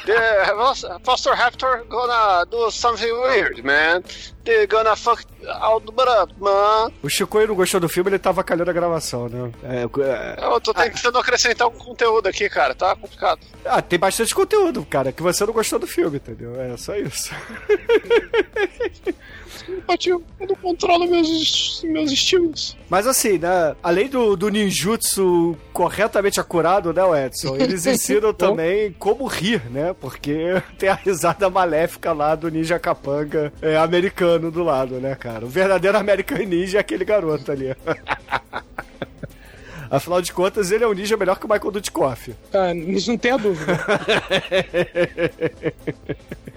Speaker 6: the Foster Raptor gonna do something weird, man. They're gonna fuck all the up, man.
Speaker 8: O Chicoio não gostou do filme, ele tava calhando a gravação, né? É, é-
Speaker 6: Eu tô tentando acrescentar um conteúdo aqui, cara, tá complicado.
Speaker 8: Ah, tem bastante conteúdo, cara, que você não gostou do filme, entendeu? É só isso.
Speaker 6: Eu não controlo meus, meus estímulos.
Speaker 8: Mas assim, né? Além do, do ninjutsu corretamente acurado, né, Edson? Eles ensinam também como rir, né? Porque tem a risada maléfica lá do ninja capanga é, americano do lado, né, cara? O verdadeiro American Ninja é aquele garoto ali. Afinal de contas, ele é um ninja melhor que o Michael Dudikoff.
Speaker 7: Ah, isso não tem a dúvida.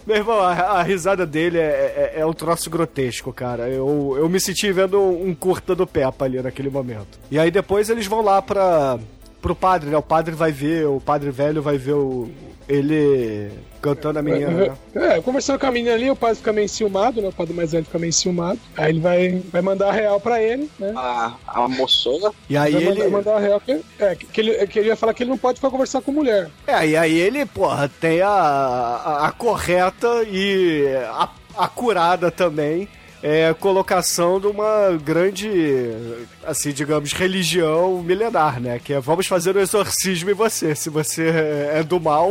Speaker 8: Meu irmão, a, a risada dele é, é, é um troço grotesco, cara. Eu, eu me senti vendo um curta do Peppa ali naquele momento. E aí depois eles vão lá pra, pro padre, né? O padre vai ver, o padre velho vai ver o, ele cantando a menina, né?
Speaker 7: É, conversando com a menina ali, o padre fica meio enciumado, né? O padre mais velho fica meio enciumado. Aí ele vai, vai mandar a real pra ele, né?
Speaker 5: A, a moçola.
Speaker 8: E aí
Speaker 7: vai
Speaker 8: ele...
Speaker 7: mandar, mandar a real que, é, que, que ele, que ele ia falar que ele não pode ficar conversar com mulher.
Speaker 8: É, e aí ele, porra, tem a, a, a correta e a, a curada também é, colocação de uma grande, assim, digamos, religião milenar, né? Que é vamos fazer o exorcismo em você. Se você é do mal,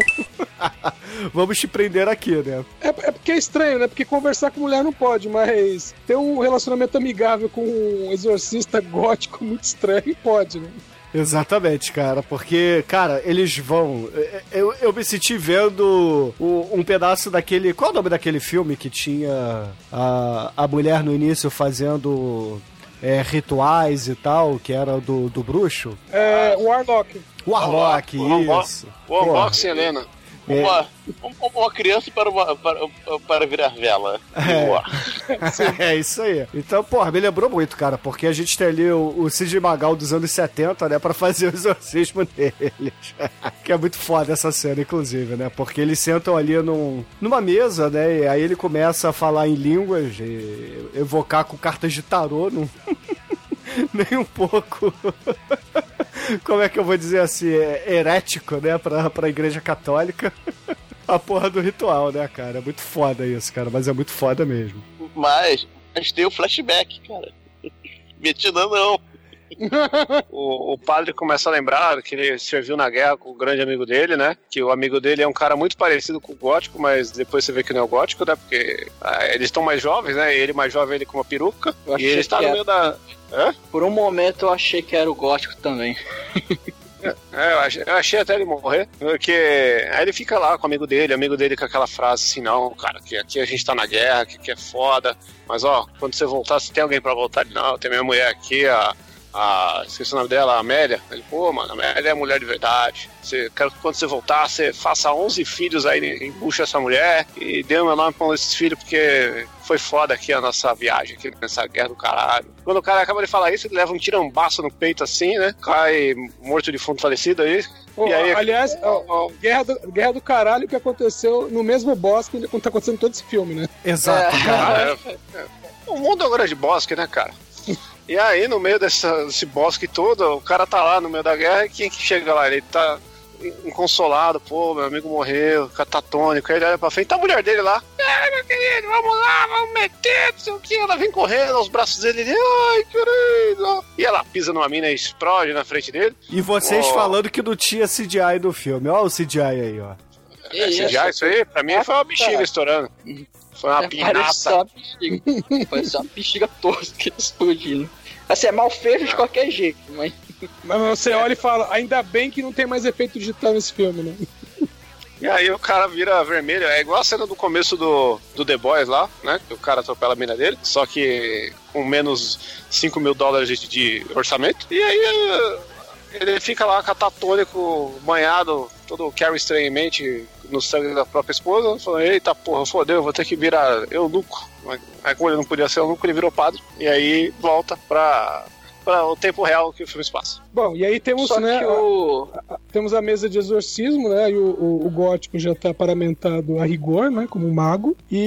Speaker 8: vamos te prender aqui, né?
Speaker 7: É, é porque é estranho, né? Porque conversar com mulher não pode, mas ter um relacionamento amigável com um exorcista gótico muito estranho pode, né?
Speaker 8: Exatamente, cara, porque, cara, eles vão. Eu, eu me senti vendo o- um pedaço daquele. Qual é o nome daquele filme que tinha a, a mulher no início fazendo é, rituais e tal, que era do, do bruxo?
Speaker 7: É, Warlock.
Speaker 8: Warlock,
Speaker 6: O unbo-
Speaker 8: isso.
Speaker 6: O unboxing, Helena.
Speaker 8: É.
Speaker 9: Uma, uma, criança para, uma, para, para virar vela. Boa.
Speaker 8: é isso aí. Então, porra, me lembrou muito, cara, porque a gente tem ali o, o Cid Magal dos anos 70, né, pra fazer o exorcismo deles. que é muito foda essa cena, inclusive, né? Porque eles sentam ali num, numa mesa, né, e aí ele começa a falar em línguas, e evocar com cartas de tarô, num... nem um pouco. Como é que eu vou dizer assim? É herético, né? Pra, pra igreja católica. A porra do ritual, né, cara? É muito foda isso, cara. Mas é muito foda mesmo.
Speaker 9: Mas, mas tem o flashback, cara. Vietnã não.
Speaker 6: O, o, padre começa a lembrar que ele serviu na guerra com o grande amigo dele, né? Que o amigo dele é um cara muito parecido com o gótico, mas depois você vê que não é o gótico, né? Porque ah, eles estão mais jovens, né? Ele mais jovem, ele com uma peruca.
Speaker 5: Eu
Speaker 6: e ele está no meio da. Hã?
Speaker 5: Por um momento eu achei que era o gótico também.
Speaker 6: É, eu achei, eu achei, até ele morrer, porque aí ele fica lá com o amigo dele, amigo dele com aquela frase assim, não, cara, que aqui a gente tá na guerra, que aqui é foda, mas ó, quando você voltar, se tem alguém pra voltar, não, tem minha mulher aqui, a, a esqueci o nome dela, a Amélia, ele, pô, mano, a Amélia é mulher de verdade, você, quero que quando você voltar, você faça 11 filhos aí, embucha essa mulher e dê o meu nome pra um desses filhos, porque foi foda aqui a nossa viagem, aqui nessa guerra do caralho. Quando o cara acaba de falar isso, ele leva um tirambaço no peito assim, né? Cai morto de fundo falecido aí.
Speaker 7: Pô,
Speaker 6: e aí
Speaker 7: aliás, ó, ó, guerra, do, guerra do caralho que aconteceu no mesmo bosque onde tá acontecendo todo esse filme, né?
Speaker 8: Exato, cara.
Speaker 6: É, é, o mundo é um grande bosque, né, cara? E aí, no meio dessa, desse bosque todo, o cara tá lá no meio da guerra e quem que chega lá? Ele tá inconsolado, pô, meu amigo morreu, catatônico. Aí ele olha pra frente, tá a mulher dele lá. É, meu querido, vamos lá, vamos meter, não sei o que. Ela vem correndo aos braços dele, ele, ai, querido. E ela pisa numa mina e explode na frente dele.
Speaker 8: E vocês falando que não tinha CGI do filme. Ó o CGI aí, ó.
Speaker 6: É, CGI, isso aí, pra mim foi uma bexiga estourando. Foi uma
Speaker 5: É, parece só
Speaker 6: pinata.
Speaker 5: uma bexiga. parece só uma bexiga tosca explodindo. Assim, é mal feito de qualquer jeito, mas.
Speaker 7: Mas você olha e fala, ainda bem que não tem mais efeito digital nesse filme, né?
Speaker 6: E aí o cara vira vermelho. É igual a cena do começo do, do The Boys lá, né? Que o cara atropela a mina dele, só que com menos 5 mil dólares de, de orçamento. E aí ele fica lá catatônico, banhado, todo Carrie estranhamente no sangue da própria esposa, falando, eita porra, fodeu, eu vou ter que virar eunuco. Aí como ele não podia ser eunuco, ele virou padre. E aí volta pra, pra o tempo real que o filme se passa.
Speaker 7: Bom, e aí temos,
Speaker 5: Só
Speaker 7: né,
Speaker 5: o.
Speaker 7: a- a- temos a mesa de exorcismo, né, e o, o- o gótico já tá paramentado a rigor, né, como mago, e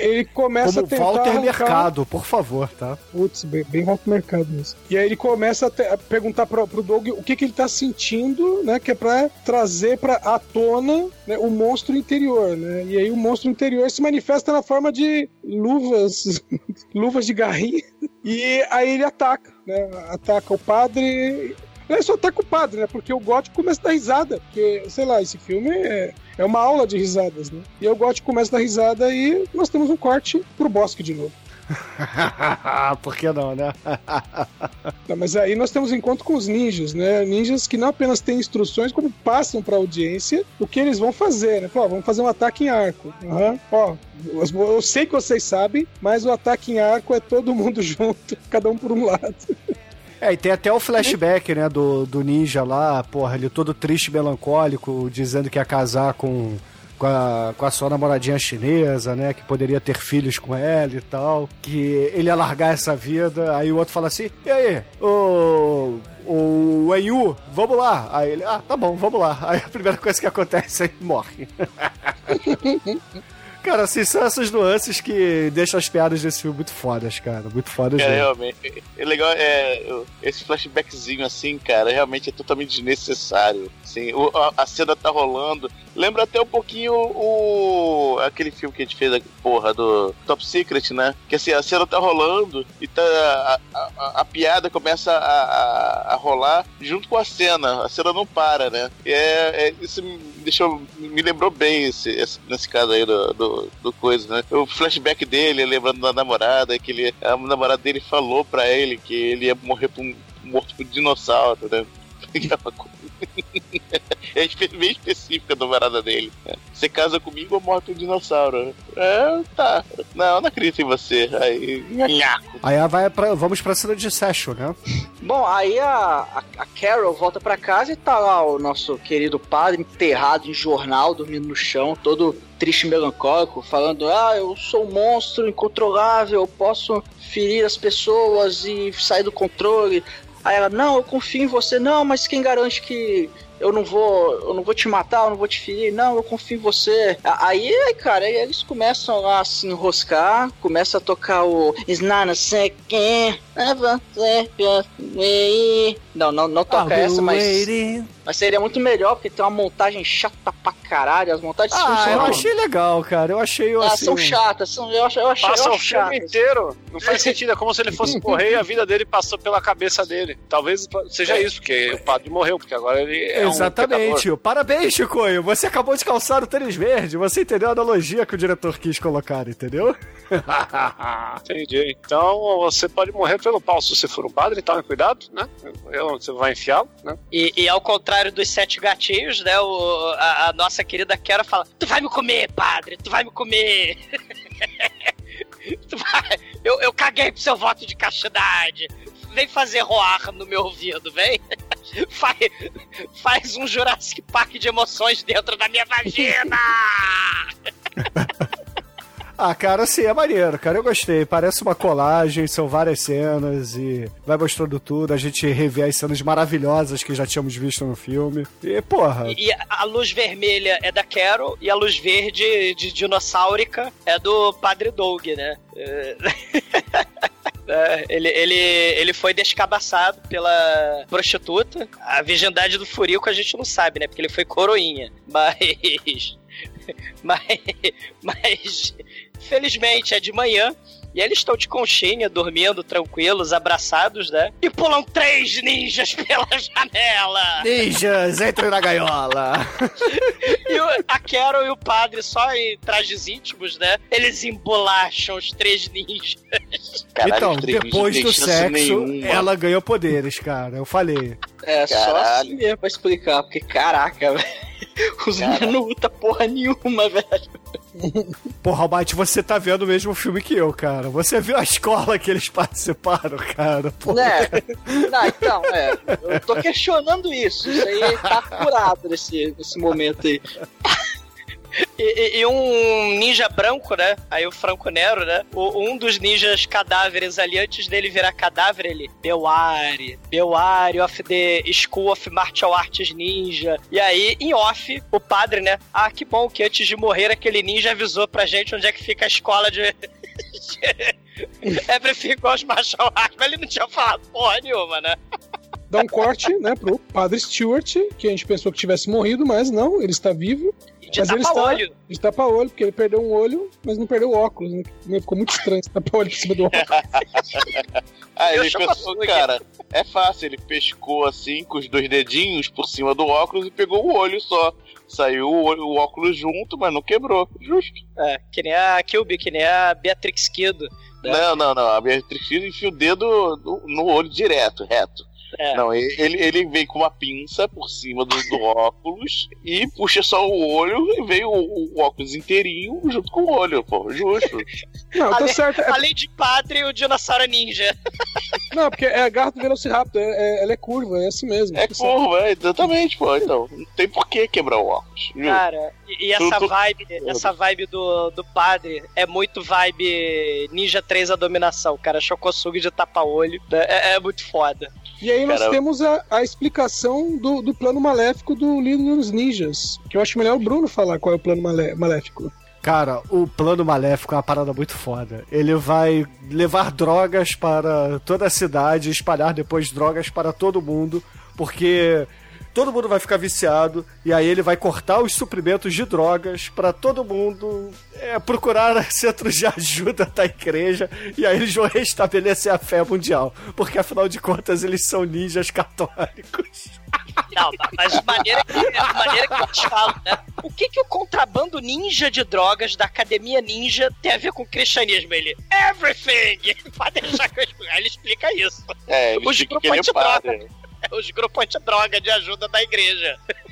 Speaker 7: ele começa
Speaker 8: Como
Speaker 7: a tentar
Speaker 8: Walter
Speaker 7: arrancar...
Speaker 8: Mercado, por favor, tá?
Speaker 7: Putz, bem, bem Walter Mercado mesmo. E aí ele começa a, te- a perguntar pro, pro Doug o que, que ele tá sentindo, né, que é pra trazer pra à tona né, o monstro interior, né, e aí o monstro interior se manifesta na forma de luvas, luvas de garrinha, e aí ele ataca, né, ataca o padre... Ele só ataca o padre, né? Porque o gótico começa a dar risada. Porque, sei lá, esse filme é, é uma aula de risadas, né? E o gótico começa a dar risada e nós temos um corte pro bosque de novo.
Speaker 8: por que não, né?
Speaker 7: Não, mas aí nós temos encontro com os ninjas, né? Ninjas que não apenas têm instruções, como passam para a audiência o que eles vão fazer, né? Fala, ó, vamos fazer um ataque em arco. Aham. Ó, eu eu sei que vocês sabem, mas o ataque em arco é todo mundo junto, cada um por um lado.
Speaker 8: É, e tem até o flashback, né, do, do ninja lá, porra, ele todo triste, melancólico, dizendo que ia casar com, com, a, com a sua namoradinha chinesa, né, que poderia ter filhos com ela e tal, que ele ia largar essa vida, aí o outro fala assim, e aí, o... O Enyu, vamos lá. Aí ele, ah, tá bom, vamos lá. Aí a primeira coisa que acontece é ele morre. Cara, assim, são essas nuances que deixam as piadas desse filme muito fodas, cara. Muito fodas
Speaker 9: É, realmente. É legal, é, esse flashbackzinho assim, cara, realmente é totalmente desnecessário. Assim, o- a, a cena tá rolando. Lembra até um pouquinho o. aquele filme que a gente fez porra, do Top Secret, né? Que assim, a cena tá rolando e tá. A, a- a- piada começa a, a- a rolar junto com a cena. A cena não para, né? E é, é- isso me deixou. me lembrou bem esse, esse- nesse caso aí do, do, do coisa, né? O flashback dele, lembrando da namorada, que ele, a namorada dele falou pra ele que ele ia morrer por um, morto por dinossauro, né? é bem específica a numerada dele. Você casa comigo ou morre um dinossauro? É, tá. Não, não acredito em você. Aí, nhaco.
Speaker 8: Aí vai pra, vamos pra cena de Session, né?
Speaker 5: Bom, aí a, a, a Carol volta pra casa e tá lá o nosso querido padre enterrado em jornal, dormindo no chão, todo triste e melancólico, falando: Ah, eu sou um monstro incontrolável, eu posso ferir as pessoas e sair do controle. Aí ela: Não, eu confio em você, não, mas quem garante que. Eu não vou, eu não vou te matar, eu não vou te ferir, não, eu confio em você. Aí, cara, aí eles começam lá a se enroscar, começa a tocar o. Não, não, não toca
Speaker 8: Ah,
Speaker 5: essa, mas, mas seria muito melhor, porque tem uma montagem chata pra caralho. As montagens
Speaker 8: Ah, eu
Speaker 5: são,
Speaker 8: achei legal, cara. Eu achei
Speaker 5: ah,
Speaker 8: assim.
Speaker 5: são chatas, são, eu, acho, eu achei,
Speaker 6: Passa
Speaker 5: eu
Speaker 6: o filme inteiro. Não faz sentido. É como se ele fosse morrer e a vida dele passou pela cabeça dele. Talvez seja isso, porque o padre morreu, porque agora ele é um
Speaker 8: Exatamente. Parabéns, Chicoio. Você acabou de calçar o tênis verde. Você entendeu a analogia que o diretor quis colocar, entendeu?
Speaker 6: Entendi. Então você pode morrer pelo pau se você for um padre, tome cuidado, né? Eu- Você vai enfiá-lo, né?
Speaker 4: E, e ao contrário dos sete gatinhos, né? O, a, a nossa querida Kera fala: Tu vai me comer, padre, tu vai me comer. Tu vai- eu, eu caguei pro seu voto de castidade. Vem fazer roar no meu ouvido, vem. Faz, faz um Jurassic Park de emoções dentro da minha vagina.
Speaker 8: Ah, cara, assim, é maneiro, cara. Eu gostei. Parece uma colagem, são várias cenas e vai mostrando tudo. A gente revê as cenas maravilhosas que já tínhamos visto no filme. E, porra.
Speaker 4: E a- a luz vermelha é da Carol e a luz verde de dinossaurica é do Padre Doug, né? É, É, ele, ele, ele foi descabaçado pela prostituta. A virgindade do Furico a gente não sabe, né? Porque ele foi coroinha. Mas. Mas. Mas. Felizmente é de manhã. E eles estão de conchinha, dormindo tranquilos, abraçados, né? E pulam três ninjas pela janela!
Speaker 8: Ninjas, entre na gaiola!
Speaker 4: E o- a Carol e o padre, só em trajes íntimos, né? Eles embolacham os três ninjas.
Speaker 8: Então, depois do sexo, ela ganhou poderes, cara. Eu falei.
Speaker 5: É, só
Speaker 9: Caralho.
Speaker 5: assim mesmo pra explicar, porque caraca, velho. Os meninos não lutam porra nenhuma, velho.
Speaker 8: Porra, Almighty, você tá vendo o mesmo filme que eu, cara. Você viu a escola que eles participaram, cara. Porra.
Speaker 5: Né? Não, então, é. Eu tô questionando isso. Isso aí tá curado nesse, nesse momento aí.
Speaker 4: E, e- e um ninja branco, né? Aí o Franco Nero, né? O- um dos ninjas cadáveres ali, antes dele virar cadáver, ele. Beware, Beware of the School of Martial Arts Ninja. E aí, em off, o padre, né? Ah, que bom que antes de morrer aquele ninja avisou pra gente onde é que fica a escola de. Everything Goes Martial Arts. Mas ele não tinha falado porra nenhuma, né?
Speaker 7: Dá um corte, né, pro Padre Stewart, que a gente pensou que tivesse morrido, mas não, ele está vivo.
Speaker 4: De
Speaker 7: mas ele está
Speaker 4: tapa-olho.
Speaker 7: de tapa-olho, porque ele perdeu um olho, mas não perdeu o óculos, né? Ficou muito estranho esse tapa-olho por cima do óculos.
Speaker 9: Ah,
Speaker 4: Eu
Speaker 9: ele
Speaker 4: chamo
Speaker 9: pensou, cara, é fácil, ele pescou assim com os dois dedinhos por cima do óculos e pegou o olho só. Saiu o, olho- o óculos junto, mas não quebrou. Justo.
Speaker 4: É, que nem a Kilby, que nem a Beatrix Kido. né?
Speaker 9: Não, não, não. A Beatriz Filho enfia o dedo no, no olho direto, reto.
Speaker 4: É.
Speaker 9: Não, ele, ele vem com uma pinça por cima do, do óculos e puxa só o olho e veio o, o óculos inteirinho junto com o olho, pô. Justo.
Speaker 7: Não, tá certo. É,
Speaker 4: além de padre, o dinossauro ninja.
Speaker 7: não, porque é a garra do Velociraptor, é, é- ela é curva, é assim mesmo.
Speaker 9: É
Speaker 7: tá certo.
Speaker 9: curva, é, exatamente, pô. Então, não tem por que quebrar o óculos. Justo.
Speaker 4: Cara, e, e essa vibe, essa vibe do, do padre é muito vibe Ninja 3 a dominação, cara. Chocosugi de tapa-olho. né? É, é muito foda.
Speaker 7: E aí nós temos a, a explicação do, do plano maléfico do líder dos ninjas. Que eu acho melhor o Bruno falar qual é o plano malé- maléfico.
Speaker 8: Cara, o plano maléfico é uma parada muito foda. Ele vai levar drogas para toda a cidade, espalhar depois drogas para todo mundo, porque todo mundo vai ficar viciado e aí ele vai cortar os suprimentos de drogas para todo mundo é, procurar centros de ajuda da igreja e aí eles vão restabelecer a fé mundial, porque afinal de contas eles são ninjas católicos.
Speaker 4: Não, mas de maneira que, de maneira que eles falam, né? O que, que o contrabando ninja de drogas da academia ninja tem a ver com o cristianismo? Ele, everything! Pode deixar que eu ele explica isso.
Speaker 9: É, ele
Speaker 4: Os
Speaker 9: que ele é
Speaker 4: grupos de
Speaker 9: padre.
Speaker 4: Os grupos antidroga de ajuda da igreja.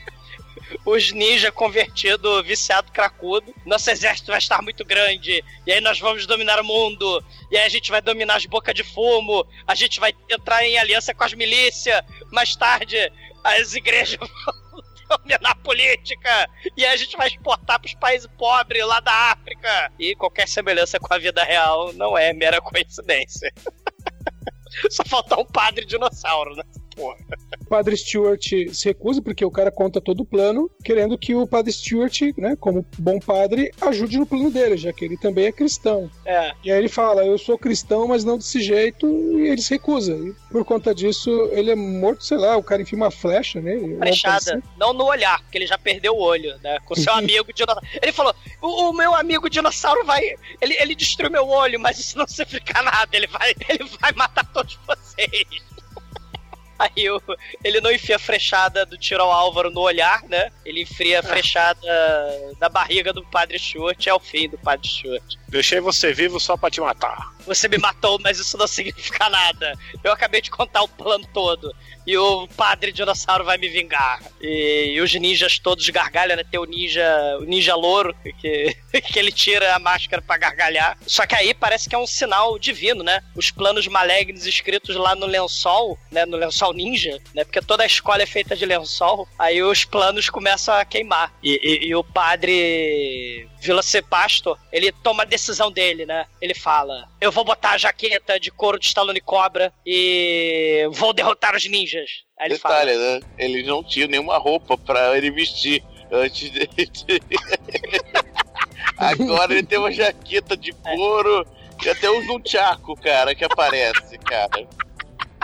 Speaker 4: os ninja convertido, viciado cracudo. Nosso exército vai estar muito grande. E aí nós vamos dominar o mundo. E aí a gente vai dominar as bocas de fumo. A gente vai entrar em aliança com as milícias. Mais tarde, as igrejas vão dominar política. E a gente vai exportar pros países pobres lá da África. E qualquer semelhança com a vida real não é mera coincidência. Só faltar um padre dinossauro, né? Porra.
Speaker 7: O padre Stewart se recusa porque o cara conta todo o plano, querendo que o padre Stewart, né, como bom padre, ajude no plano dele, já que ele também é cristão.
Speaker 4: É.
Speaker 7: E aí ele fala: Eu sou cristão, mas não desse jeito, e ele se recusa. E por conta disso, ele é morto, sei lá, o cara enfia uma flecha nele.
Speaker 4: Flechada. Não no olhar, porque ele já perdeu o olho, né? Com seu amigo dinossauro. Ele falou: o, o meu amigo dinossauro vai. Ele, ele destruiu meu olho, mas isso não significa nada. Ele vai, ele vai matar todos vocês. Aí o, ele não enfia a frechada do tiro ao Álvaro no olhar, né? Ele enfia a frechada da barriga do Padre Stuart, é o fim do Padre Stuart.
Speaker 6: Deixei você vivo só pra te matar.
Speaker 4: Você me matou, mas isso não significa nada. Eu acabei de contar o plano todo. E o padre dinossauro vai me vingar. E, e os ninjas todos gargalham, né? Tem o ninja, o ninja louro, que, que ele tira a máscara pra gargalhar. Só que aí parece que é um sinal divino, né? Os planos malignos escritos lá no lençol, né? No lençol ninja, né? Porque toda a escola é feita de lençol. Aí os planos começam a queimar. E, e, e o padre Vilacepasto, ele toma a decisão dele, né? Ele fala: Eu vou botar a jaqueta de couro de Stallone Cobra e vou derrotar os ninjas. Aí ele
Speaker 9: Detalhe,
Speaker 4: fala:
Speaker 9: né? Ele não tinha nenhuma roupa pra ele vestir antes de. Agora ele tem uma jaqueta de couro e até usa um tchaco, cara, que aparece, cara.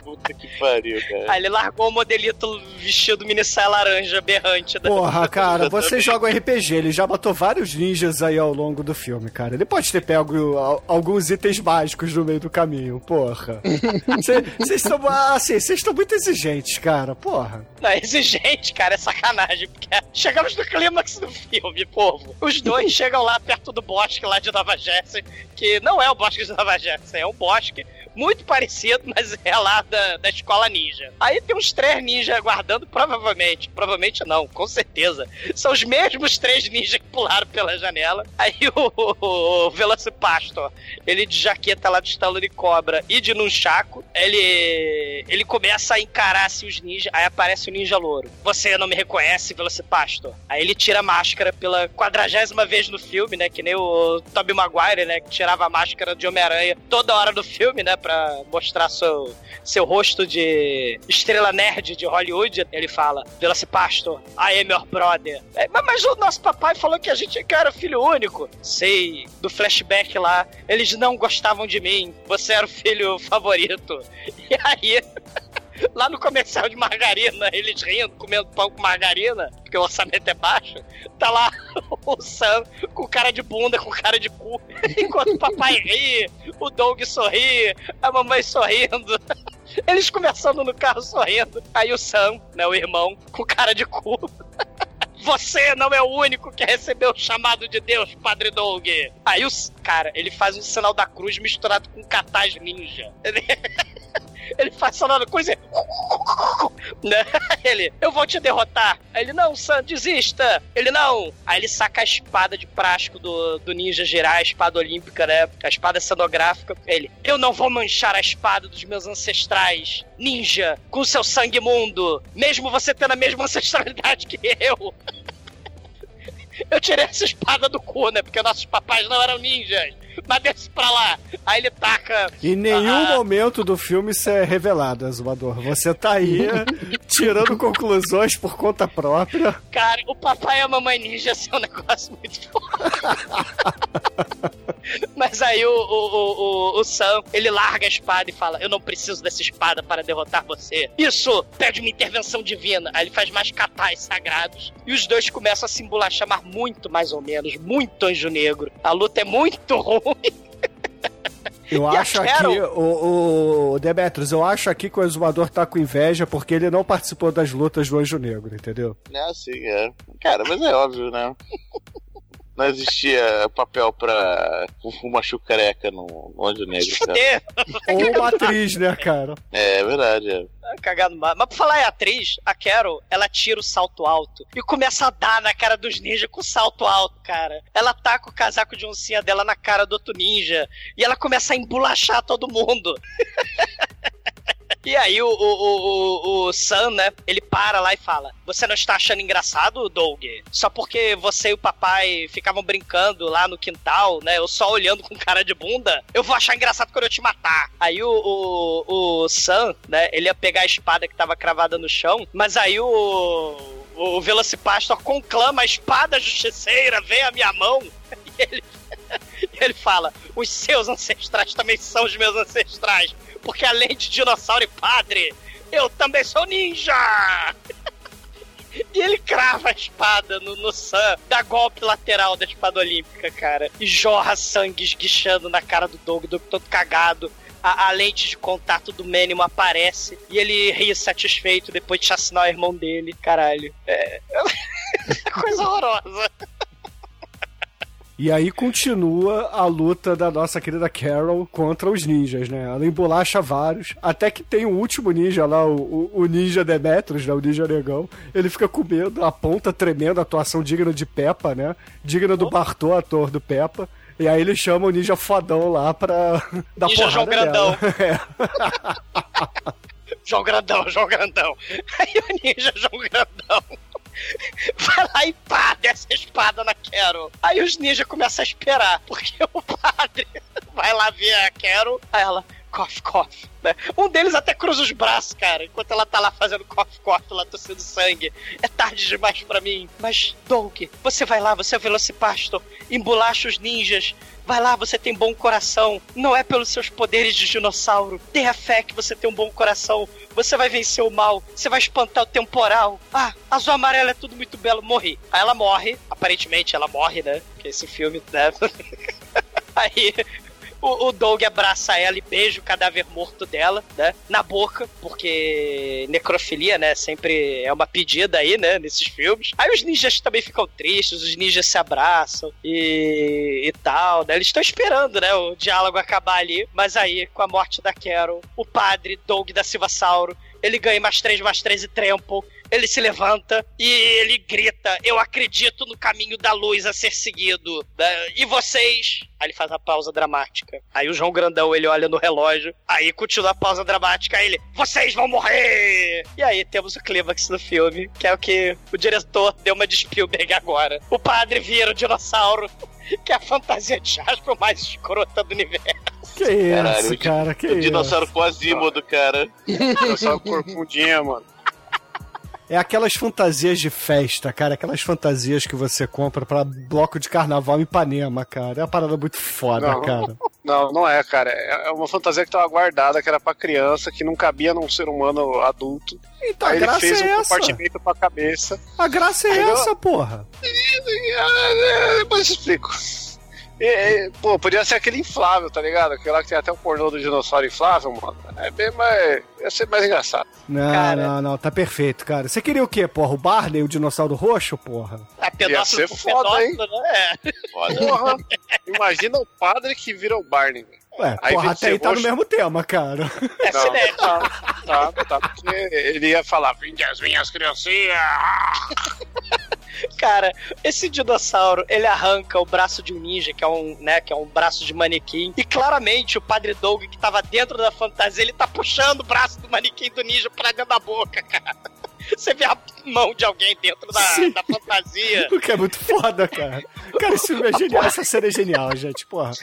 Speaker 9: Puta que pariu, cara.
Speaker 4: Aí ele largou o modelito vestido mini saia laranja berrante. Da...
Speaker 8: Porra, cara, você joga RPG, ele já botou vários ninjas aí ao longo do filme, cara. Ele pode ter pego al- alguns itens básicos no meio do caminho, porra. Vocês estão, assim, vocês estão muito exigentes, cara, porra.
Speaker 4: Não, exigente, cara, é sacanagem. Porque chegamos no clímax do filme, povo. Os dois chegam lá perto do bosque lá de Nova Jersey, que não é o bosque de Nova Jersey, é um bosque muito parecido, mas é lá da, da escola ninja. Aí tem uns três ninjas aguardando, provavelmente. Provavelmente não, com certeza. São os mesmos três ninjas que pularam pela janela. Aí o, o, o Velocipastor, ele de jaqueta lá de Stallone Cobra e de Nunchaku, ele, ele começa a encarar assim, os ninjas. Aí aparece o ninja louro. Você não me reconhece, Velocipastor? Aí ele tira a máscara pela quadragésima vez no filme, né? Que nem o Tobey Maguire, né? Que tirava a máscara de Homem-Aranha toda hora do filme, né? Pra mostrar seu, seu rosto de estrela nerd de Hollywood. Ele fala, Velocipastor, I am your brother. É, mas, o nosso papai falou que a gente que era filho único. Sei, do flashback lá, eles não gostavam de mim. Você era o filho favorito. E aí... Lá no comercial de margarina, eles rindo, comendo pão com margarina, porque o orçamento é baixo, tá lá o Sam com cara de bunda, com cara de cu, enquanto o papai ri, o Doug sorri, a mamãe sorrindo. Eles conversando no carro sorrindo. Aí o Sam, né, o irmão, com cara de cu. Você não é o único que recebeu o chamado de Deus, Padre Doug. Aí o cara, ele faz um sinal da cruz misturado com catás ninja. Ele, faz sonando coisa. Né? Ele, eu vou te derrotar. Aí ele, não, Sam, desista. Ele, não. Aí ele saca a espada de plástico do, do ninja girar, a espada olímpica, né? A espada cenográfica. Ele, eu não vou manchar a espada dos meus ancestrais. Ninja, com seu sangue imundo. Mesmo você tendo a mesma ancestralidade que eu. Eu tirei essa espada do cu, né? Porque nossos papais não eram ninjas. Mas desce pra lá. Aí ele taca.
Speaker 8: Em nenhum
Speaker 4: Ah.
Speaker 8: momento do filme isso é revelado, Azumador. Você tá aí tirando conclusões por conta própria.
Speaker 4: Cara, o papai e a mamãe ninja são um negócio muito forte. Mas aí o, o, o, o, o Sam, ele larga a espada e fala: Eu não preciso dessa espada para derrotar você. Isso pede uma intervenção divina. Aí ele faz mais catais sagrados. E os dois começam a se embolachar, mas muito mais ou menos, muito anjo negro. A luta é muito ruim.
Speaker 8: Eu
Speaker 4: E
Speaker 8: acho aqui, o, o Demetrius, eu acho aqui que o Exumador tá com inveja porque ele não participou das lutas do Anjo Negro, entendeu?
Speaker 9: É assim, é. Cara, mas é óbvio, né? não existia papel pra uma chucareca no Anjo Negro, cara.
Speaker 4: Fuder.
Speaker 8: Ou uma atriz, né, cara?
Speaker 9: É, é verdade. É.
Speaker 4: Cagado mal. Mas pra falar em atriz, a Carol, ela tira o salto alto e começa a dar na cara dos ninjas com o salto alto, cara. Ela taca o casaco de oncinha dela na cara do outro ninja e ela começa a embolachar todo mundo. E aí o, o, o, o Sam, né, ele para lá e fala: Você não está achando engraçado, Doug? Só porque você e o papai ficavam brincando lá no quintal, né? Eu só olhando com cara de bunda, eu vou achar engraçado quando eu te matar. Aí o, o, o Sam, né, ele ia pegar a espada que tava cravada no chão, mas aí o. O Velocipastor conclama a espada justiceira, vem a minha mão. E ele, e ele fala: Os seus ancestrais também são os meus ancestrais porque além de dinossauro e padre, eu também sou ninja! E ele crava a espada no, no Sam, dá golpe lateral da espada olímpica, cara. E jorra sangue esguichando na cara do Doug, Doug todo cagado. A, a lente de contato do Mínimo aparece e ele ri satisfeito depois de chacinar o irmão dele. Caralho. É. Coisa horrorosa.
Speaker 8: E aí continua a luta da nossa querida Carol contra os ninjas, né? Ela embolacha vários, até que tem o último ninja lá, o, o, ninja Demetrius, né? O ninja negão. Ele fica com medo, aponta tremendo, atuação digna de Peppa, né? Digna do Bartô, ator do Peppa. E aí ele chama o ninja fodão lá pra dar
Speaker 4: Ninja
Speaker 8: porrada
Speaker 4: João Grandão.
Speaker 8: nela. É.
Speaker 4: João Grandão, João Grandão. Aí o ninja João Grandão vai lá e pá, desce a espada na Carol. Aí os ninjas começam a esperar, porque o padre vai lá ver a Carol, aí ela, cough, cough. Né? Um deles até cruza os braços, cara, enquanto ela tá lá fazendo cough, cough, lá tossindo sangue. É tarde demais pra mim. Mas, Doug, você vai lá, você é o Velocipastor, embolacha os ninjas, Vai lá, você tem bom coração. Não é pelos seus poderes de dinossauro. Tenha fé que você tem um bom coração. Você vai vencer o mal. Você vai espantar o temporal. Ah, azul amarelo é tudo muito belo. Morri. Aí ela morre. Aparentemente ela morre, né? Porque esse filme, né? Aí o, o Doug abraça ela e beija o cadáver morto dela, né? Na boca, porque necrofilia, né? Sempre é uma pedida aí, né? Nesses filmes. Aí os ninjas também ficam tristes, os ninjas se abraçam e, e tal, né? Eles estão esperando, né? O diálogo acabar ali. Mas aí, com a morte da Carol, o padre Doug da Silva Sauro, ele ganha mais três, mais três e trempo. Ele se levanta e ele grita: Eu acredito no caminho da luz a ser seguido. E vocês? Aí ele faz a pausa dramática. Aí o João Grandão ele olha no relógio. Aí continua a pausa dramática. Aí ele: Vocês vão morrer! E aí temos o clímax do filme, que é o que o diretor deu uma de Spielberg agora. O padre vira o dinossauro, que é a fantasia de Jasper mais escrota do universo.
Speaker 8: Que isso,
Speaker 9: Caralho, o di-
Speaker 8: cara, que
Speaker 9: o
Speaker 8: isso.
Speaker 9: dinossauro Quasimodo, cara.
Speaker 6: Dinossauro corcundinha, mano.
Speaker 8: É aquelas fantasias de festa, cara. Aquelas fantasias que você compra pra bloco de carnaval em Ipanema, cara. É uma parada muito foda,
Speaker 6: Não.
Speaker 8: cara.
Speaker 6: Não, não é, cara. É é uma fantasia que tava guardada, que era pra criança, que não cabia num ser humano adulto.
Speaker 8: Então,
Speaker 6: Aí
Speaker 8: a
Speaker 6: ele
Speaker 8: graça
Speaker 6: fez
Speaker 8: é
Speaker 6: um
Speaker 8: essa.
Speaker 6: compartimento pra cabeça.
Speaker 8: A graça é
Speaker 6: Aí eu-
Speaker 8: essa, porra.
Speaker 6: É, Depois eu explico. E, e, pô, podia ser aquele inflável, tá ligado? Aquele lá que tem até um pornô do dinossauro inflável, mano. É bem mais. Ia ser mais engraçado.
Speaker 8: Não,
Speaker 4: Cara.
Speaker 8: não, não, tá perfeito, cara. Você queria o quê, porra? O Barney, o dinossauro roxo, porra?
Speaker 4: A pedófilo
Speaker 6: ser
Speaker 4: com
Speaker 6: foda, hein?
Speaker 4: né? É.
Speaker 9: Foda.
Speaker 6: Porra, imagina o padre que vira o Barney. velho.
Speaker 8: Ué,
Speaker 6: Aí,
Speaker 8: porra, até aí
Speaker 6: ser
Speaker 8: tá no
Speaker 6: roxo.
Speaker 8: mesmo tema, cara.
Speaker 4: É
Speaker 6: Não,
Speaker 4: cinético.
Speaker 6: tá, tá, tá, porque ele ia falar, vinde as minhas criancinhas.
Speaker 4: Cara, esse dinossauro, ele arranca o braço de um ninja, que é um, né, que é um braço de manequim. E claramente o Padre Doug, que tava dentro da fantasia, ele tá puxando o braço do manequim do ninja pra dentro da boca, cara. Você vê a mão de alguém dentro da,
Speaker 8: Sim.
Speaker 4: da fantasia.
Speaker 8: O que é muito foda, cara. Cara, esse filme é genial. Essa cena é genial, gente, porra.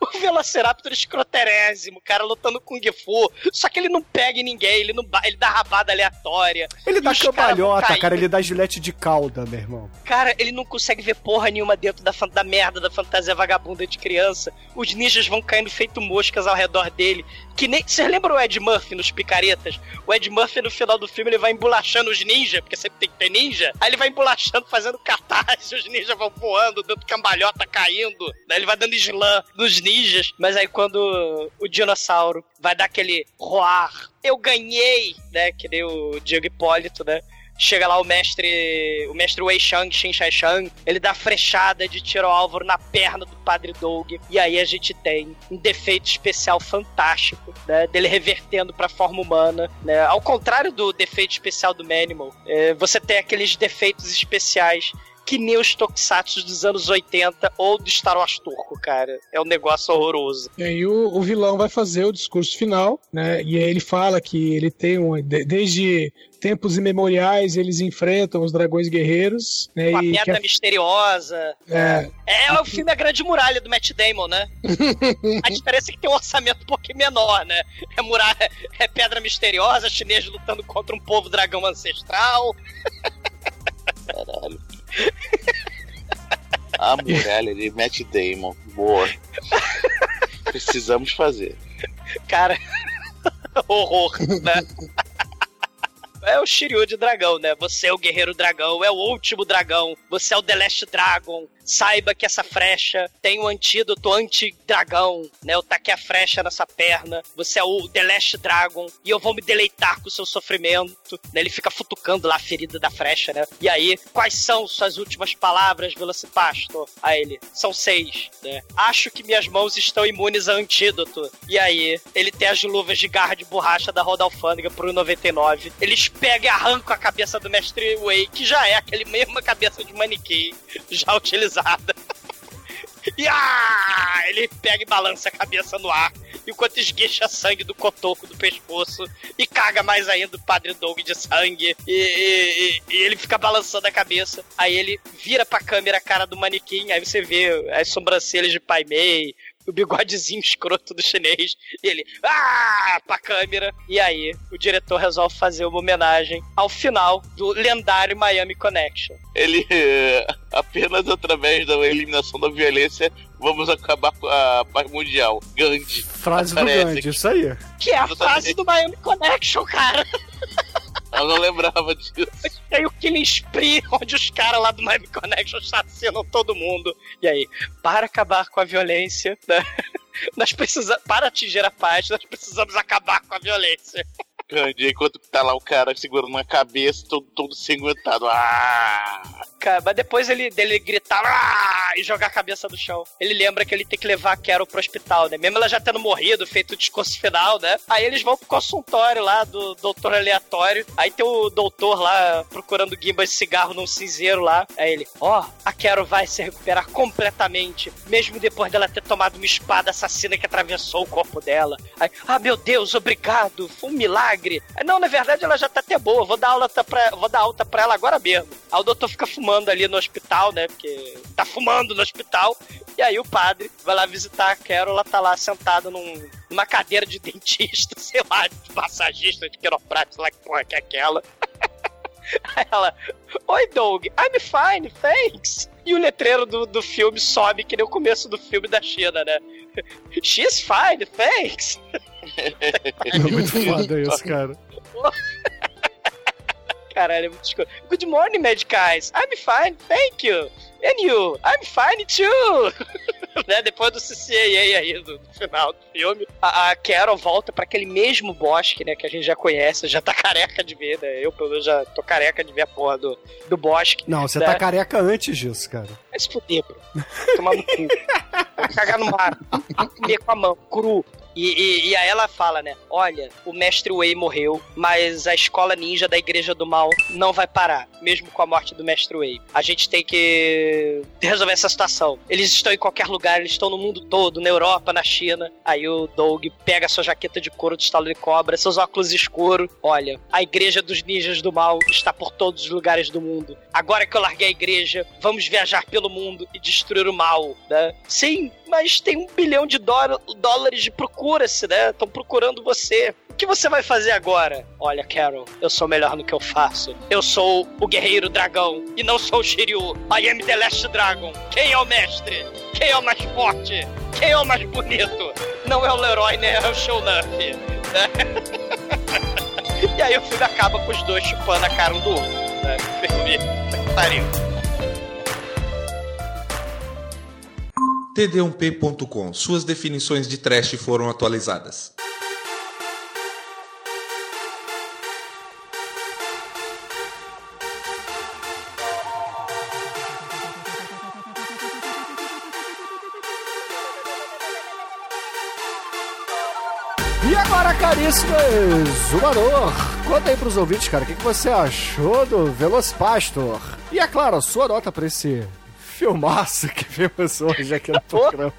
Speaker 4: O Velociraptor escroterésimo, cara, lutando com Kung Fu. Só que ele não pega em ninguém, ele, não, ele dá rabada aleatória.
Speaker 8: Ele dá cambalhota, cara. Ele dá gilete de cauda, meu irmão.
Speaker 4: Cara, ele não consegue ver porra nenhuma dentro da, da merda da fantasia vagabunda de criança. Os ninjas vão caindo feito moscas ao redor dele. Que nem. Vocês lembram o Ed Murphy nos Picaretas? O Ed Murphy no final do filme ele vai embolachando os ninjas, porque sempre tem que ter ninja. Aí ele vai embolachando, fazendo cartaz, os ninjas vão voando, dando cambalhota caindo. Daí ele vai dando slam nos ninjas. Mas aí quando o dinossauro vai dar aquele roar, eu ganhei, né? Que nem o Diego Hipólito, né? Chega lá o mestre, o mestre Wei Shang, Shin Shai Shang, ele dá frechada de tiro álvaro na perna do Padre Doug, e aí a gente tem um defeito especial fantástico, né, dele revertendo pra forma humana, né, ao contrário do defeito especial do Manimal, é, você tem aqueles defeitos especiais que nem os Tokusatsu dos anos 80 ou do Star Wars turco, cara. É um negócio horroroso.
Speaker 7: E aí o, o vilão vai fazer o discurso final, né? E aí ele fala que ele tem um. de- desde tempos imemoriais eles enfrentam os dragões guerreiros, né?
Speaker 4: Uma
Speaker 7: e
Speaker 4: pedra
Speaker 7: a-
Speaker 4: misteriosa.
Speaker 7: é,
Speaker 4: É o filme A Grande Muralha do Matt Damon, né? A diferença é que tem um orçamento um pouquinho menor, né? É muralha, é pedra misteriosa, chinês lutando contra um povo dragão ancestral.
Speaker 9: Caralho. A muralha de Matt Damon. Boa. Precisamos fazer.
Speaker 4: Cara, horror, né? É o Shiryu de dragão, né? Você é o guerreiro dragão, é o último dragão, você é o The Last Dragon. Saiba que essa frecha tem um antídoto anti-dragão, né? Eu taquei a frecha nessa perna. Você é o The Last Dragon e eu vou me deleitar com o seu sofrimento. Né? Ele fica futucando lá a ferida da frecha, né? E aí, quais são suas últimas palavras, Velocipasto? A ele, são seis, né? Acho que minhas mãos estão imunes a antídoto. E aí, ele tem as luvas de garra de borracha da Roda Alfândega pro 99. Eles pegam e arrancam a cabeça do Mestre Wei, que já é aquele mesma cabeça de manequim, já utilizada. E ah, ele pega e balança a cabeça no ar, enquanto esguicha sangue do cotoco do pescoço e caga mais ainda o Padre Doug de sangue. E, e- e- ele fica balançando a cabeça. Aí ele vira pra câmera a cara do manequim, aí você vê as sobrancelhas de Pai Mei, o bigodezinho escroto do chinês. E ele, ah, pra câmera. E aí, o diretor resolve fazer uma homenagem ao final do lendário Miami Connection.
Speaker 9: Ele, eh, apenas através da eliminação da violência, vamos acabar com a paz mundial. Gandhi.
Speaker 8: Frase do Gandhi,
Speaker 9: aqui.
Speaker 8: isso aí.
Speaker 4: Que é a frase do Miami Connection, cara.
Speaker 9: Eu não lembrava disso.
Speaker 4: Tem o Killing Spree, onde os caras lá do Miami Connection assassinam todo mundo. E aí, para acabar com a violência, né? Nós precisamos. Para atingir a paz, nós precisamos acabar com a violência.
Speaker 9: Gandhi, enquanto tá lá o cara segurando uma cabeça, todo, todo sanguentado. Ah!
Speaker 4: Cara, mas depois ele, dele gritar "Ah!" e jogar a cabeça no chão, ele lembra que ele tem que levar a Carol pro hospital, né? Mesmo ela já tendo morrido, feito o discurso final, né? Aí eles vão pro consultório lá do doutor aleatório. Aí tem o doutor lá procurando guimbas de cigarro num cinzeiro lá. Aí ele, ó, a Carol vai se recuperar completamente, mesmo depois dela ter tomado uma espada assassina que atravessou o corpo dela. Aí, ah, meu Deus, obrigado, foi um milagre. Aí, não, na verdade ela já tá até boa, vou dar aula pra, vou dar alta pra ela agora mesmo. Aí o doutor fica fumando ali no hospital, né? Porque tá fumando no hospital. E aí o padre vai lá visitar a Carol, ela tá lá sentada num, numa cadeira de dentista, sei lá, de massagista, de quiroprático, lá que porra que é aquela. Aí ela, oi Doug, I'm fine, thanks. E o letreiro do, do filme sobe que nem o começo do filme da China, né? She's fine, thanks.
Speaker 8: É muito foda isso, cara.
Speaker 4: Caralho, é muito escuro. Good morning, Medicais. I'm fine, thank you. And you? I'm fine too. né? Depois do CCAA aí, do, do final do filme, a, a Carol volta pra aquele mesmo bosque, né? Que a gente já conhece, já tá careca de ver, né? Eu, pelo menos, já tô careca de ver a porra do, do bosque.
Speaker 8: Não, você
Speaker 4: né?
Speaker 8: tá careca antes disso, cara.
Speaker 4: Vai se fuder, bro. Tomar no cu. Vou cagar no mar. Comer com a mão, cru. E, e, e aí ela fala, né? Olha, o mestre Wei morreu, mas a escola ninja da Igreja do Mal não vai parar, mesmo com a morte do mestre Wei. A gente tem que resolver essa situação. Eles estão em qualquer lugar, eles estão no mundo todo, na Europa, na China. Aí o Doug pega sua jaqueta de couro de estalo de cobra, seus óculos escuros. Olha, a Igreja dos Ninjas do Mal está por todos os lugares do mundo. Agora que eu larguei a igreja, vamos viajar pelo mundo e destruir o mal, né? Sim, mas tem um bilhão de dó- dólares de procura-se, né? Estão procurando você. O que você vai fazer agora? Olha, Carol, eu sou melhor no que eu faço. Eu sou o guerreiro dragão e não sou o Shiryu. I am the last dragon. Quem é o mestre? Quem é o mais forte? Quem é o mais bonito? Não é o Leroy, nem é o Shonuff. Né? e aí o filme acaba com os dois chupando a cara um do outro. Né? Pariu.
Speaker 12: td1p.com. Suas definições de trash foram atualizadas.
Speaker 8: E agora, caríssimo Zumador, conta aí pros ouvintes, cara, o que, que você achou do Velocipastor? E é claro, a sua nota pra esse filmaço que vimos hoje aqui no programa.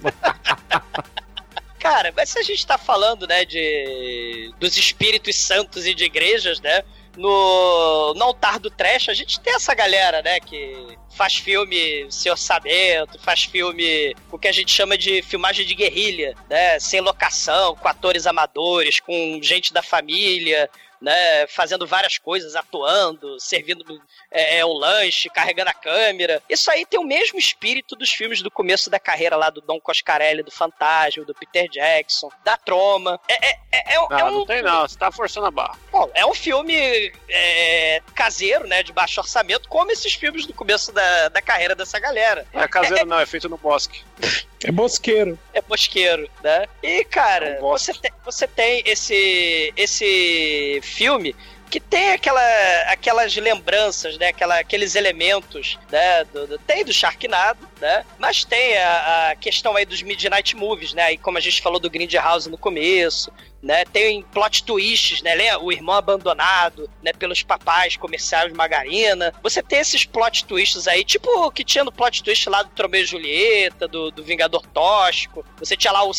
Speaker 4: Cara, mas se a gente tá falando, né, de dos espíritos santos e de igrejas, né? No, no altar do trash, a gente tem essa galera, né, que faz filme sem orçamento, faz filme o que a gente chama de filmagem de guerrilha, né, sem locação, com atores amadores, com gente da família, né, fazendo várias coisas, atuando, servindo é, é, o lanche, carregando a câmera. Isso aí tem o mesmo espírito dos filmes do começo da carreira lá do Don Coscarelli, do Fantasma, do Peter Jackson, da Troma. É, é, é, é
Speaker 6: Não,
Speaker 4: é um...
Speaker 6: não tem não, você tá forçando a barra.
Speaker 4: Bom, é um filme é, caseiro, né, de baixo orçamento, como esses filmes do começo da, da carreira dessa galera.
Speaker 6: Não é caseiro não, é feito no bosque.
Speaker 7: É bosqueiro.
Speaker 4: É bosqueiro, né? E, cara,
Speaker 6: É um
Speaker 4: você, tem, você tem esse, esse filme que tem aquela, aquelas lembranças, né? Aquela, aqueles elementos, né? Do, do- tem do Sharknado, né? Mas tem a, a questão aí dos Midnight Movies, né? E como a gente falou do Grindhouse no começo, né? Tem plot twists, né? O irmão abandonado, né? Pelos papais comerciais margarina. Você tem esses plot twists aí, tipo o que tinha no plot twist lá do Tromeu e Julieta, do, do Vingador Tóxico. Você tinha lá o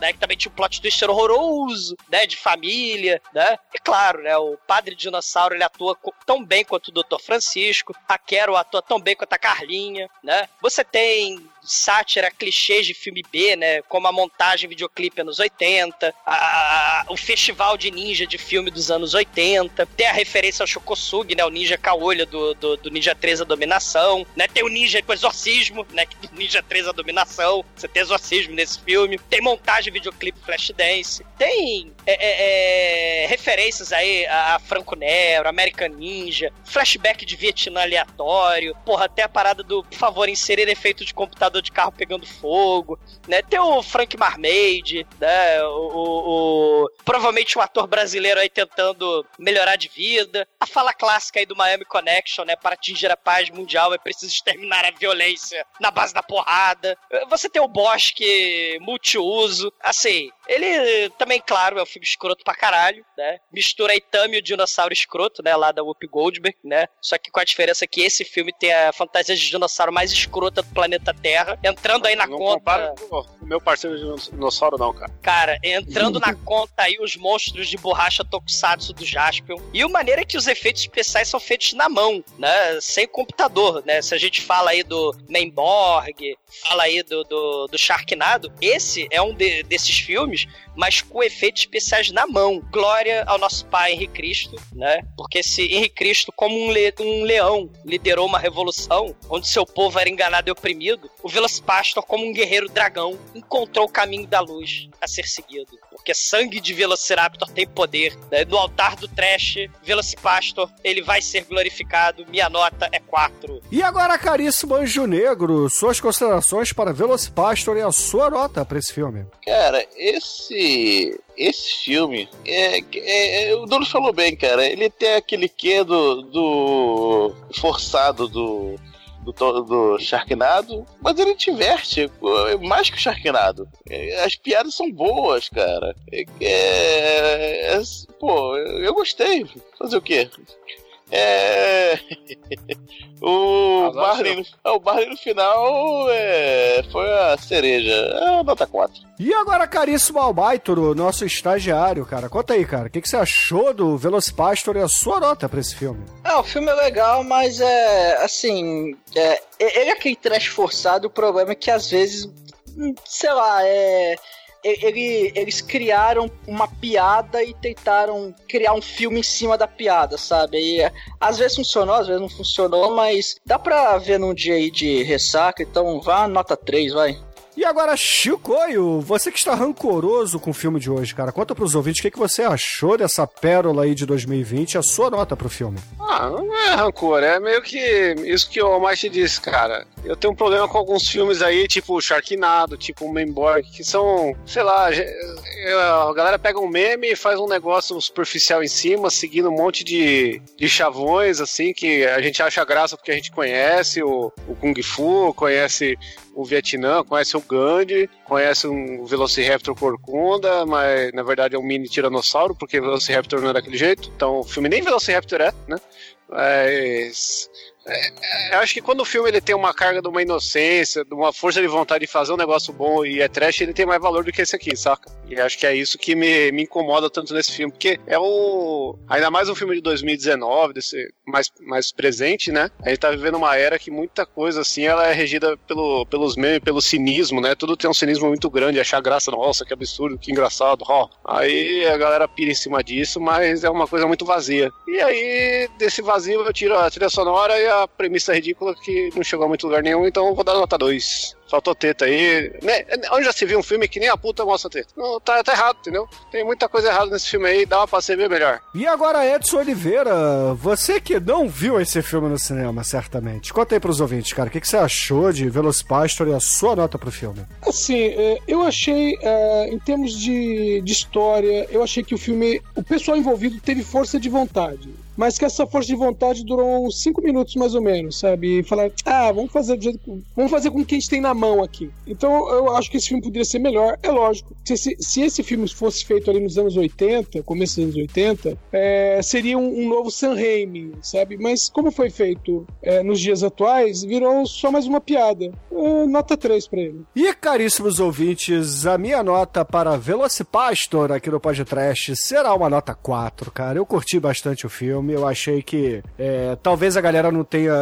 Speaker 4: né? Que também tinha um plot twist horroroso, né? De família, né? E claro, né? O Padre Dinossauro, ele atua tão bem quanto o Dr. Francisco. A Carol atua tão bem quanto a Carlinha, né? Você tem sátira, clichês de filme B, né? Como a montagem videoclipe anos 80, a- a- o festival de ninja de filme dos anos 80, tem a referência ao Shokosugi, né? O ninja caolho do, do, do Ninja 3 a Dominação, né? Tem o ninja com exorcismo, né? Do Ninja 3 a Dominação, você tem exorcismo nesse filme, tem montagem videoclipe Flashdance, tem é, é, é, referências aí a, a Franco Nero, American Ninja, flashback de Vietnã aleatório, porra, até a parada do, por favor, inserir efeito de computador de carro pegando fogo, né? Tem o Frank Marmaid, né? O, o- o- provavelmente um ator brasileiro aí tentando melhorar de vida. A fala clássica aí do Miami Connection, né? Para atingir a paz mundial é preciso exterminar a violência na base da porrada. Você tem o Bosque multiuso, assim, ele também, claro, é um filme escroto pra caralho, né? Mistura Itami e o dinossauro escroto, né? Lá da Whoopi Goldberg, né? Só que com a diferença que esse filme tem a fantasia de dinossauro mais escrota do planeta Terra, entrando aí na
Speaker 6: não
Speaker 4: conta...
Speaker 6: compara com o meu parceiro de dinossauro, não, cara.
Speaker 4: Cara, entrando na conta aí os monstros de borracha Tokusatsu do Jaspion. E o maneiro é que os efeitos especiais são feitos na mão, né? Sem computador, né? Se a gente fala aí do Menborg, fala aí do, do, do Sharknado, esse é um de- desses filmes, mas com efeitos especiais na mão. Glória ao nosso pai Henrique Cristo, né? Porque se Henrique Cristo, como um, le- um leão, liderou uma revolução onde seu povo era enganado e oprimido, o Velocipastor, como um guerreiro dragão, encontrou o caminho da luz a ser seguido. Porque sangue de Velociraptor tem poder. Né? No altar do trash, Velocipastor, ele vai ser glorificado. Minha nota é 4.
Speaker 8: E agora, caríssimo Anjo Negro, suas considerações para Velocipastor e a sua nota para esse filme.
Speaker 9: Cara, esse. Esse filme. É, é- é- o Douglas falou bem, cara. Ele tem aquele quê do. do forçado do. Do, do Sharknado, mas ele diverte é mais que o Sharknado. É, As piadas são boas, cara. É, é- é- pô, eu gostei. Fazer o quê? É. o
Speaker 6: Azar
Speaker 9: Barney, no- ah, o Barney no final é, foi a cereja. É nota 4.
Speaker 8: E agora, caríssimo Albaitoro, nosso estagiário, cara, conta aí, cara, o que, que você achou do Velocipastor e a sua nota para esse filme?
Speaker 5: Ah, o filme é legal, mas é assim. É, ele é aquele trash forçado, o problema é que às vezes, hum, sei lá, é. Ele, eles criaram uma piada e tentaram criar um filme em cima da piada, sabe? E, é, às vezes funcionou, às vezes não funcionou, mas dá pra ver num dia aí de ressaca, então vá nota 3, vai.
Speaker 8: E agora, Chicoio, você que está rancoroso com o filme de hoje, cara, conta pros ouvintes o que, que você achou dessa pérola aí de 2020 e a sua nota pro filme.
Speaker 6: Ah, não é rancor, é meio que isso que o Almighty disse, cara. Eu tenho um problema com alguns filmes aí, tipo Sharknado, tipo Memborg, que são, sei lá, ge- a galera pega um meme e faz um negócio superficial em cima, seguindo um monte de, de chavões, assim, que a gente acha graça porque a gente conhece o, o Kung Fu, conhece o Vietnã, conhece o Gandhi, conhece um Velociraptor corcunda, mas na verdade é um mini tiranossauro, porque Velociraptor não é daquele jeito. Então o filme nem Velociraptor é, né? Mas. É, eu acho que quando o filme ele tem uma carga de uma inocência, de uma força de vontade de fazer um negócio bom e é trash, ele tem mais valor do que esse aqui, saca? E acho que é isso que me, me incomoda tanto nesse filme, porque é o. Ainda mais um filme de 2019, desse, mais, mais presente, né? A gente tá vivendo uma era que muita coisa assim ela é regida pelo, pelos memes, pelo cinismo, né? Tudo tem um cinismo muito grande, achar graça, nossa, que absurdo, que engraçado, ó. Aí a galera pira em cima disso, mas é uma coisa muito vazia. E aí, desse vazio, eu tiro a trilha sonora e a premissa ridícula que não chegou a muito lugar nenhum, então vou dar nota 2. Faltou teta aí. Né? Onde já se viu um filme que nem a puta mostra teta? Não, tá, tá errado, entendeu? Tem muita coisa errada nesse filme aí, dá pra ser bem melhor.
Speaker 8: E agora, Edson Oliveira, você que não viu esse filme no cinema, certamente. Conta aí pros ouvintes, cara, o que, que você achou de Velocipastor e a sua nota pro filme?
Speaker 7: Assim, é, eu achei, é, em termos de, de história, eu achei que o filme, o pessoal envolvido teve força de vontade. Mas que essa força de vontade durou uns 5 minutos mais ou menos, sabe? E falar, ah, vamos fazer do jeito vamos fazer com o que a gente tem na mão aqui. Então eu acho que esse filme poderia ser melhor, é lógico. Se, esse- se esse filme fosse feito ali nos anos 80, começo dos anos 80, é, seria um, um novo San Raimi, sabe? Mas como foi feito é, nos dias atuais, virou só mais uma piada. É, nota 3 pra ele.
Speaker 8: E, caríssimos ouvintes, a minha nota para Velocipastor aqui no podcast será uma nota 4, cara. Eu curti bastante o filme, eu achei que é, talvez a galera não tenha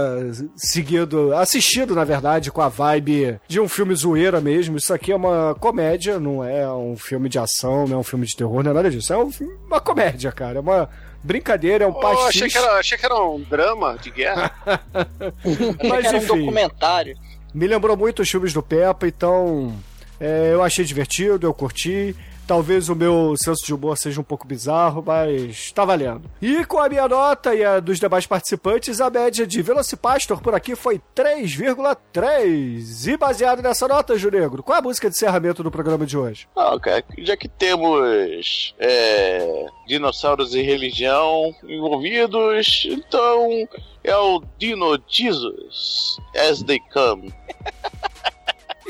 Speaker 8: seguido, assistido, na verdade, com a vibe de um filme zoeira mesmo. Isso aqui é uma comédia, não é um filme de ação, não é um filme de terror, não é nada disso. É um filme- uma comédia, cara. É uma brincadeira, é um
Speaker 6: Oh,
Speaker 8: pastiche.
Speaker 6: achei, que era, achei que era um drama de guerra.
Speaker 8: Mas,
Speaker 5: era um
Speaker 8: enfim.
Speaker 5: documentário.
Speaker 8: Me lembrou muito os filmes do Peppa, então é, eu achei divertido, eu curti. Talvez o meu senso de humor seja um pouco bizarro, mas tá valendo. E com a minha nota e a dos demais participantes, a média de Velocipastor por aqui foi 3,3. E baseado nessa nota, Junegro, qual é a música de encerramento do programa de hoje?
Speaker 9: Ah, cara, já que temos é, dinossauros e religião envolvidos, então é o Dino Jesus as they come.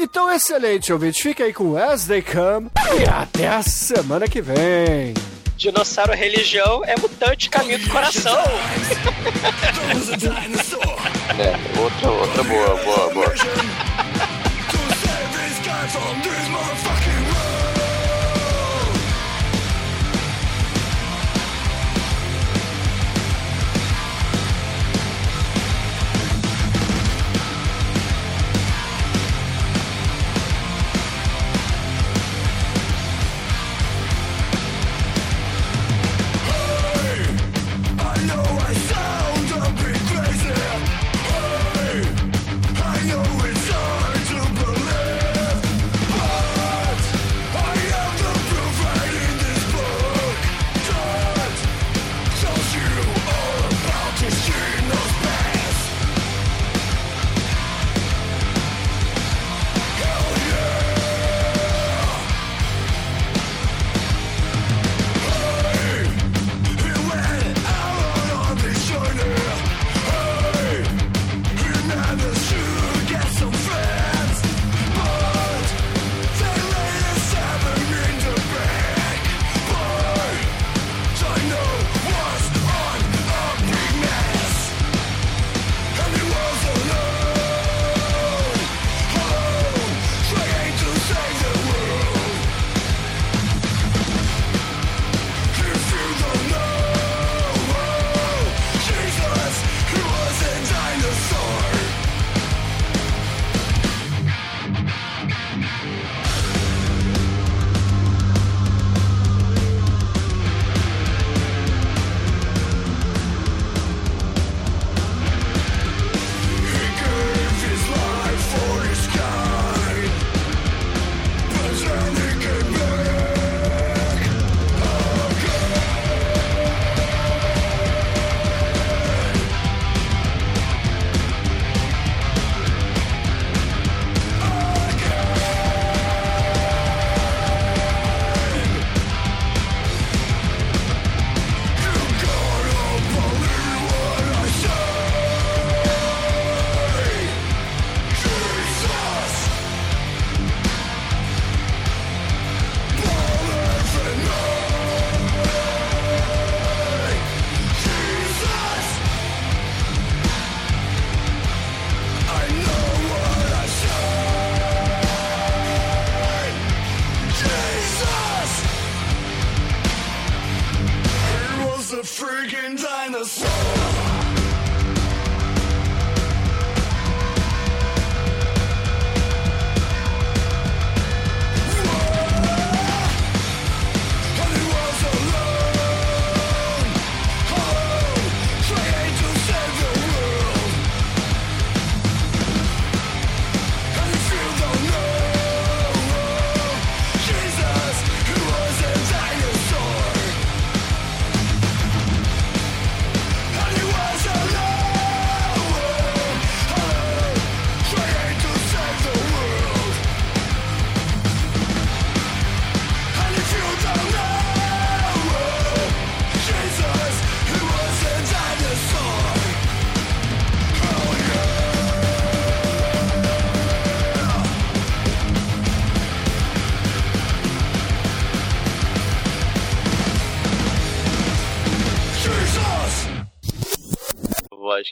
Speaker 8: Então, excelente, ouvinte. Fica aí com As They Come e até a semana que vem.
Speaker 11: Dinossauro religião é mutante caminho do coração.
Speaker 9: É, outra, outra boa, boa, boa.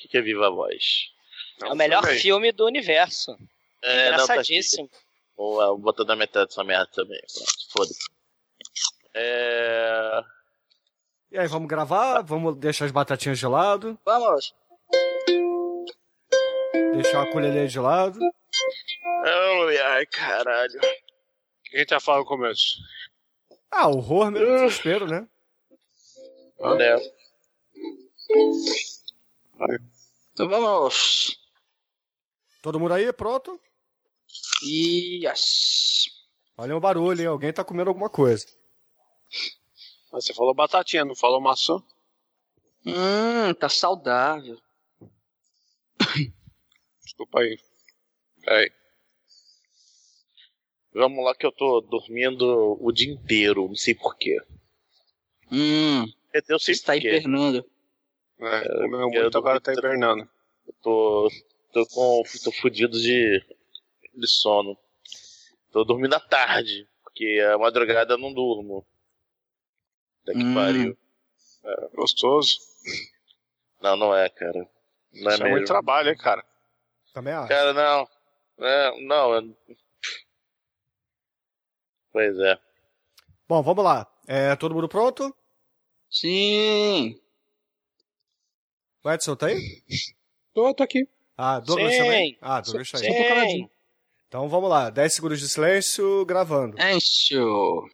Speaker 9: Que, é Viva Voz?
Speaker 11: É o melhor filme do universo.
Speaker 9: É, não, tá.
Speaker 11: Engraçadíssimo.
Speaker 9: Vou botar na metade dessa merda também. Pronto, foda-se. É.
Speaker 8: E aí, vamos gravar? Vamos deixar as batatinhas de lado?
Speaker 5: Vamos.
Speaker 8: Deixar a colher de lado?
Speaker 9: Ai, ai, caralho.
Speaker 6: O que a gente já falou no começo?
Speaker 8: Ah, horror mesmo, desespero, né?
Speaker 9: Né?
Speaker 5: Então vamos.
Speaker 8: Todo mundo aí, pronto?
Speaker 5: Yes.
Speaker 8: Olha o barulho, hein? Alguém tá comendo alguma coisa.
Speaker 6: Você falou batatinha, não falou maçã?
Speaker 5: Hum, tá saudável.
Speaker 6: Desculpa aí. Peraí.
Speaker 9: Vamos lá que eu tô dormindo o dia inteiro, não sei porquê.
Speaker 5: Hum.
Speaker 9: Eu sei
Speaker 5: Está
Speaker 9: porquê.
Speaker 5: hibernando.
Speaker 6: É,
Speaker 9: É, eu
Speaker 6: muito,
Speaker 9: tô
Speaker 6: agora tá hibernando.
Speaker 9: Eu tô, tô com. tô fudido de, de sono. Tô dormindo à tarde, porque a madrugada eu não durmo. Até que
Speaker 5: Hum.
Speaker 9: pariu.
Speaker 6: Gostoso.
Speaker 9: Não, não é, cara. Não é
Speaker 6: Isso é muito trabalho, hein, cara.
Speaker 8: Também acho.
Speaker 9: Cara, não. É, não. eu- Pois é.
Speaker 8: Bom, vamos lá. É, todo mundo pronto?
Speaker 5: Sim.
Speaker 8: O Edson tá aí?
Speaker 7: Tô, tô aqui.
Speaker 8: Ah, Douglas
Speaker 11: Sim.
Speaker 8: também? Ah, Douglas tá
Speaker 7: Só
Speaker 8: aí.
Speaker 7: tô caladinho.
Speaker 8: Então vamos lá. 10 segundos de silêncio, gravando.
Speaker 5: Encho.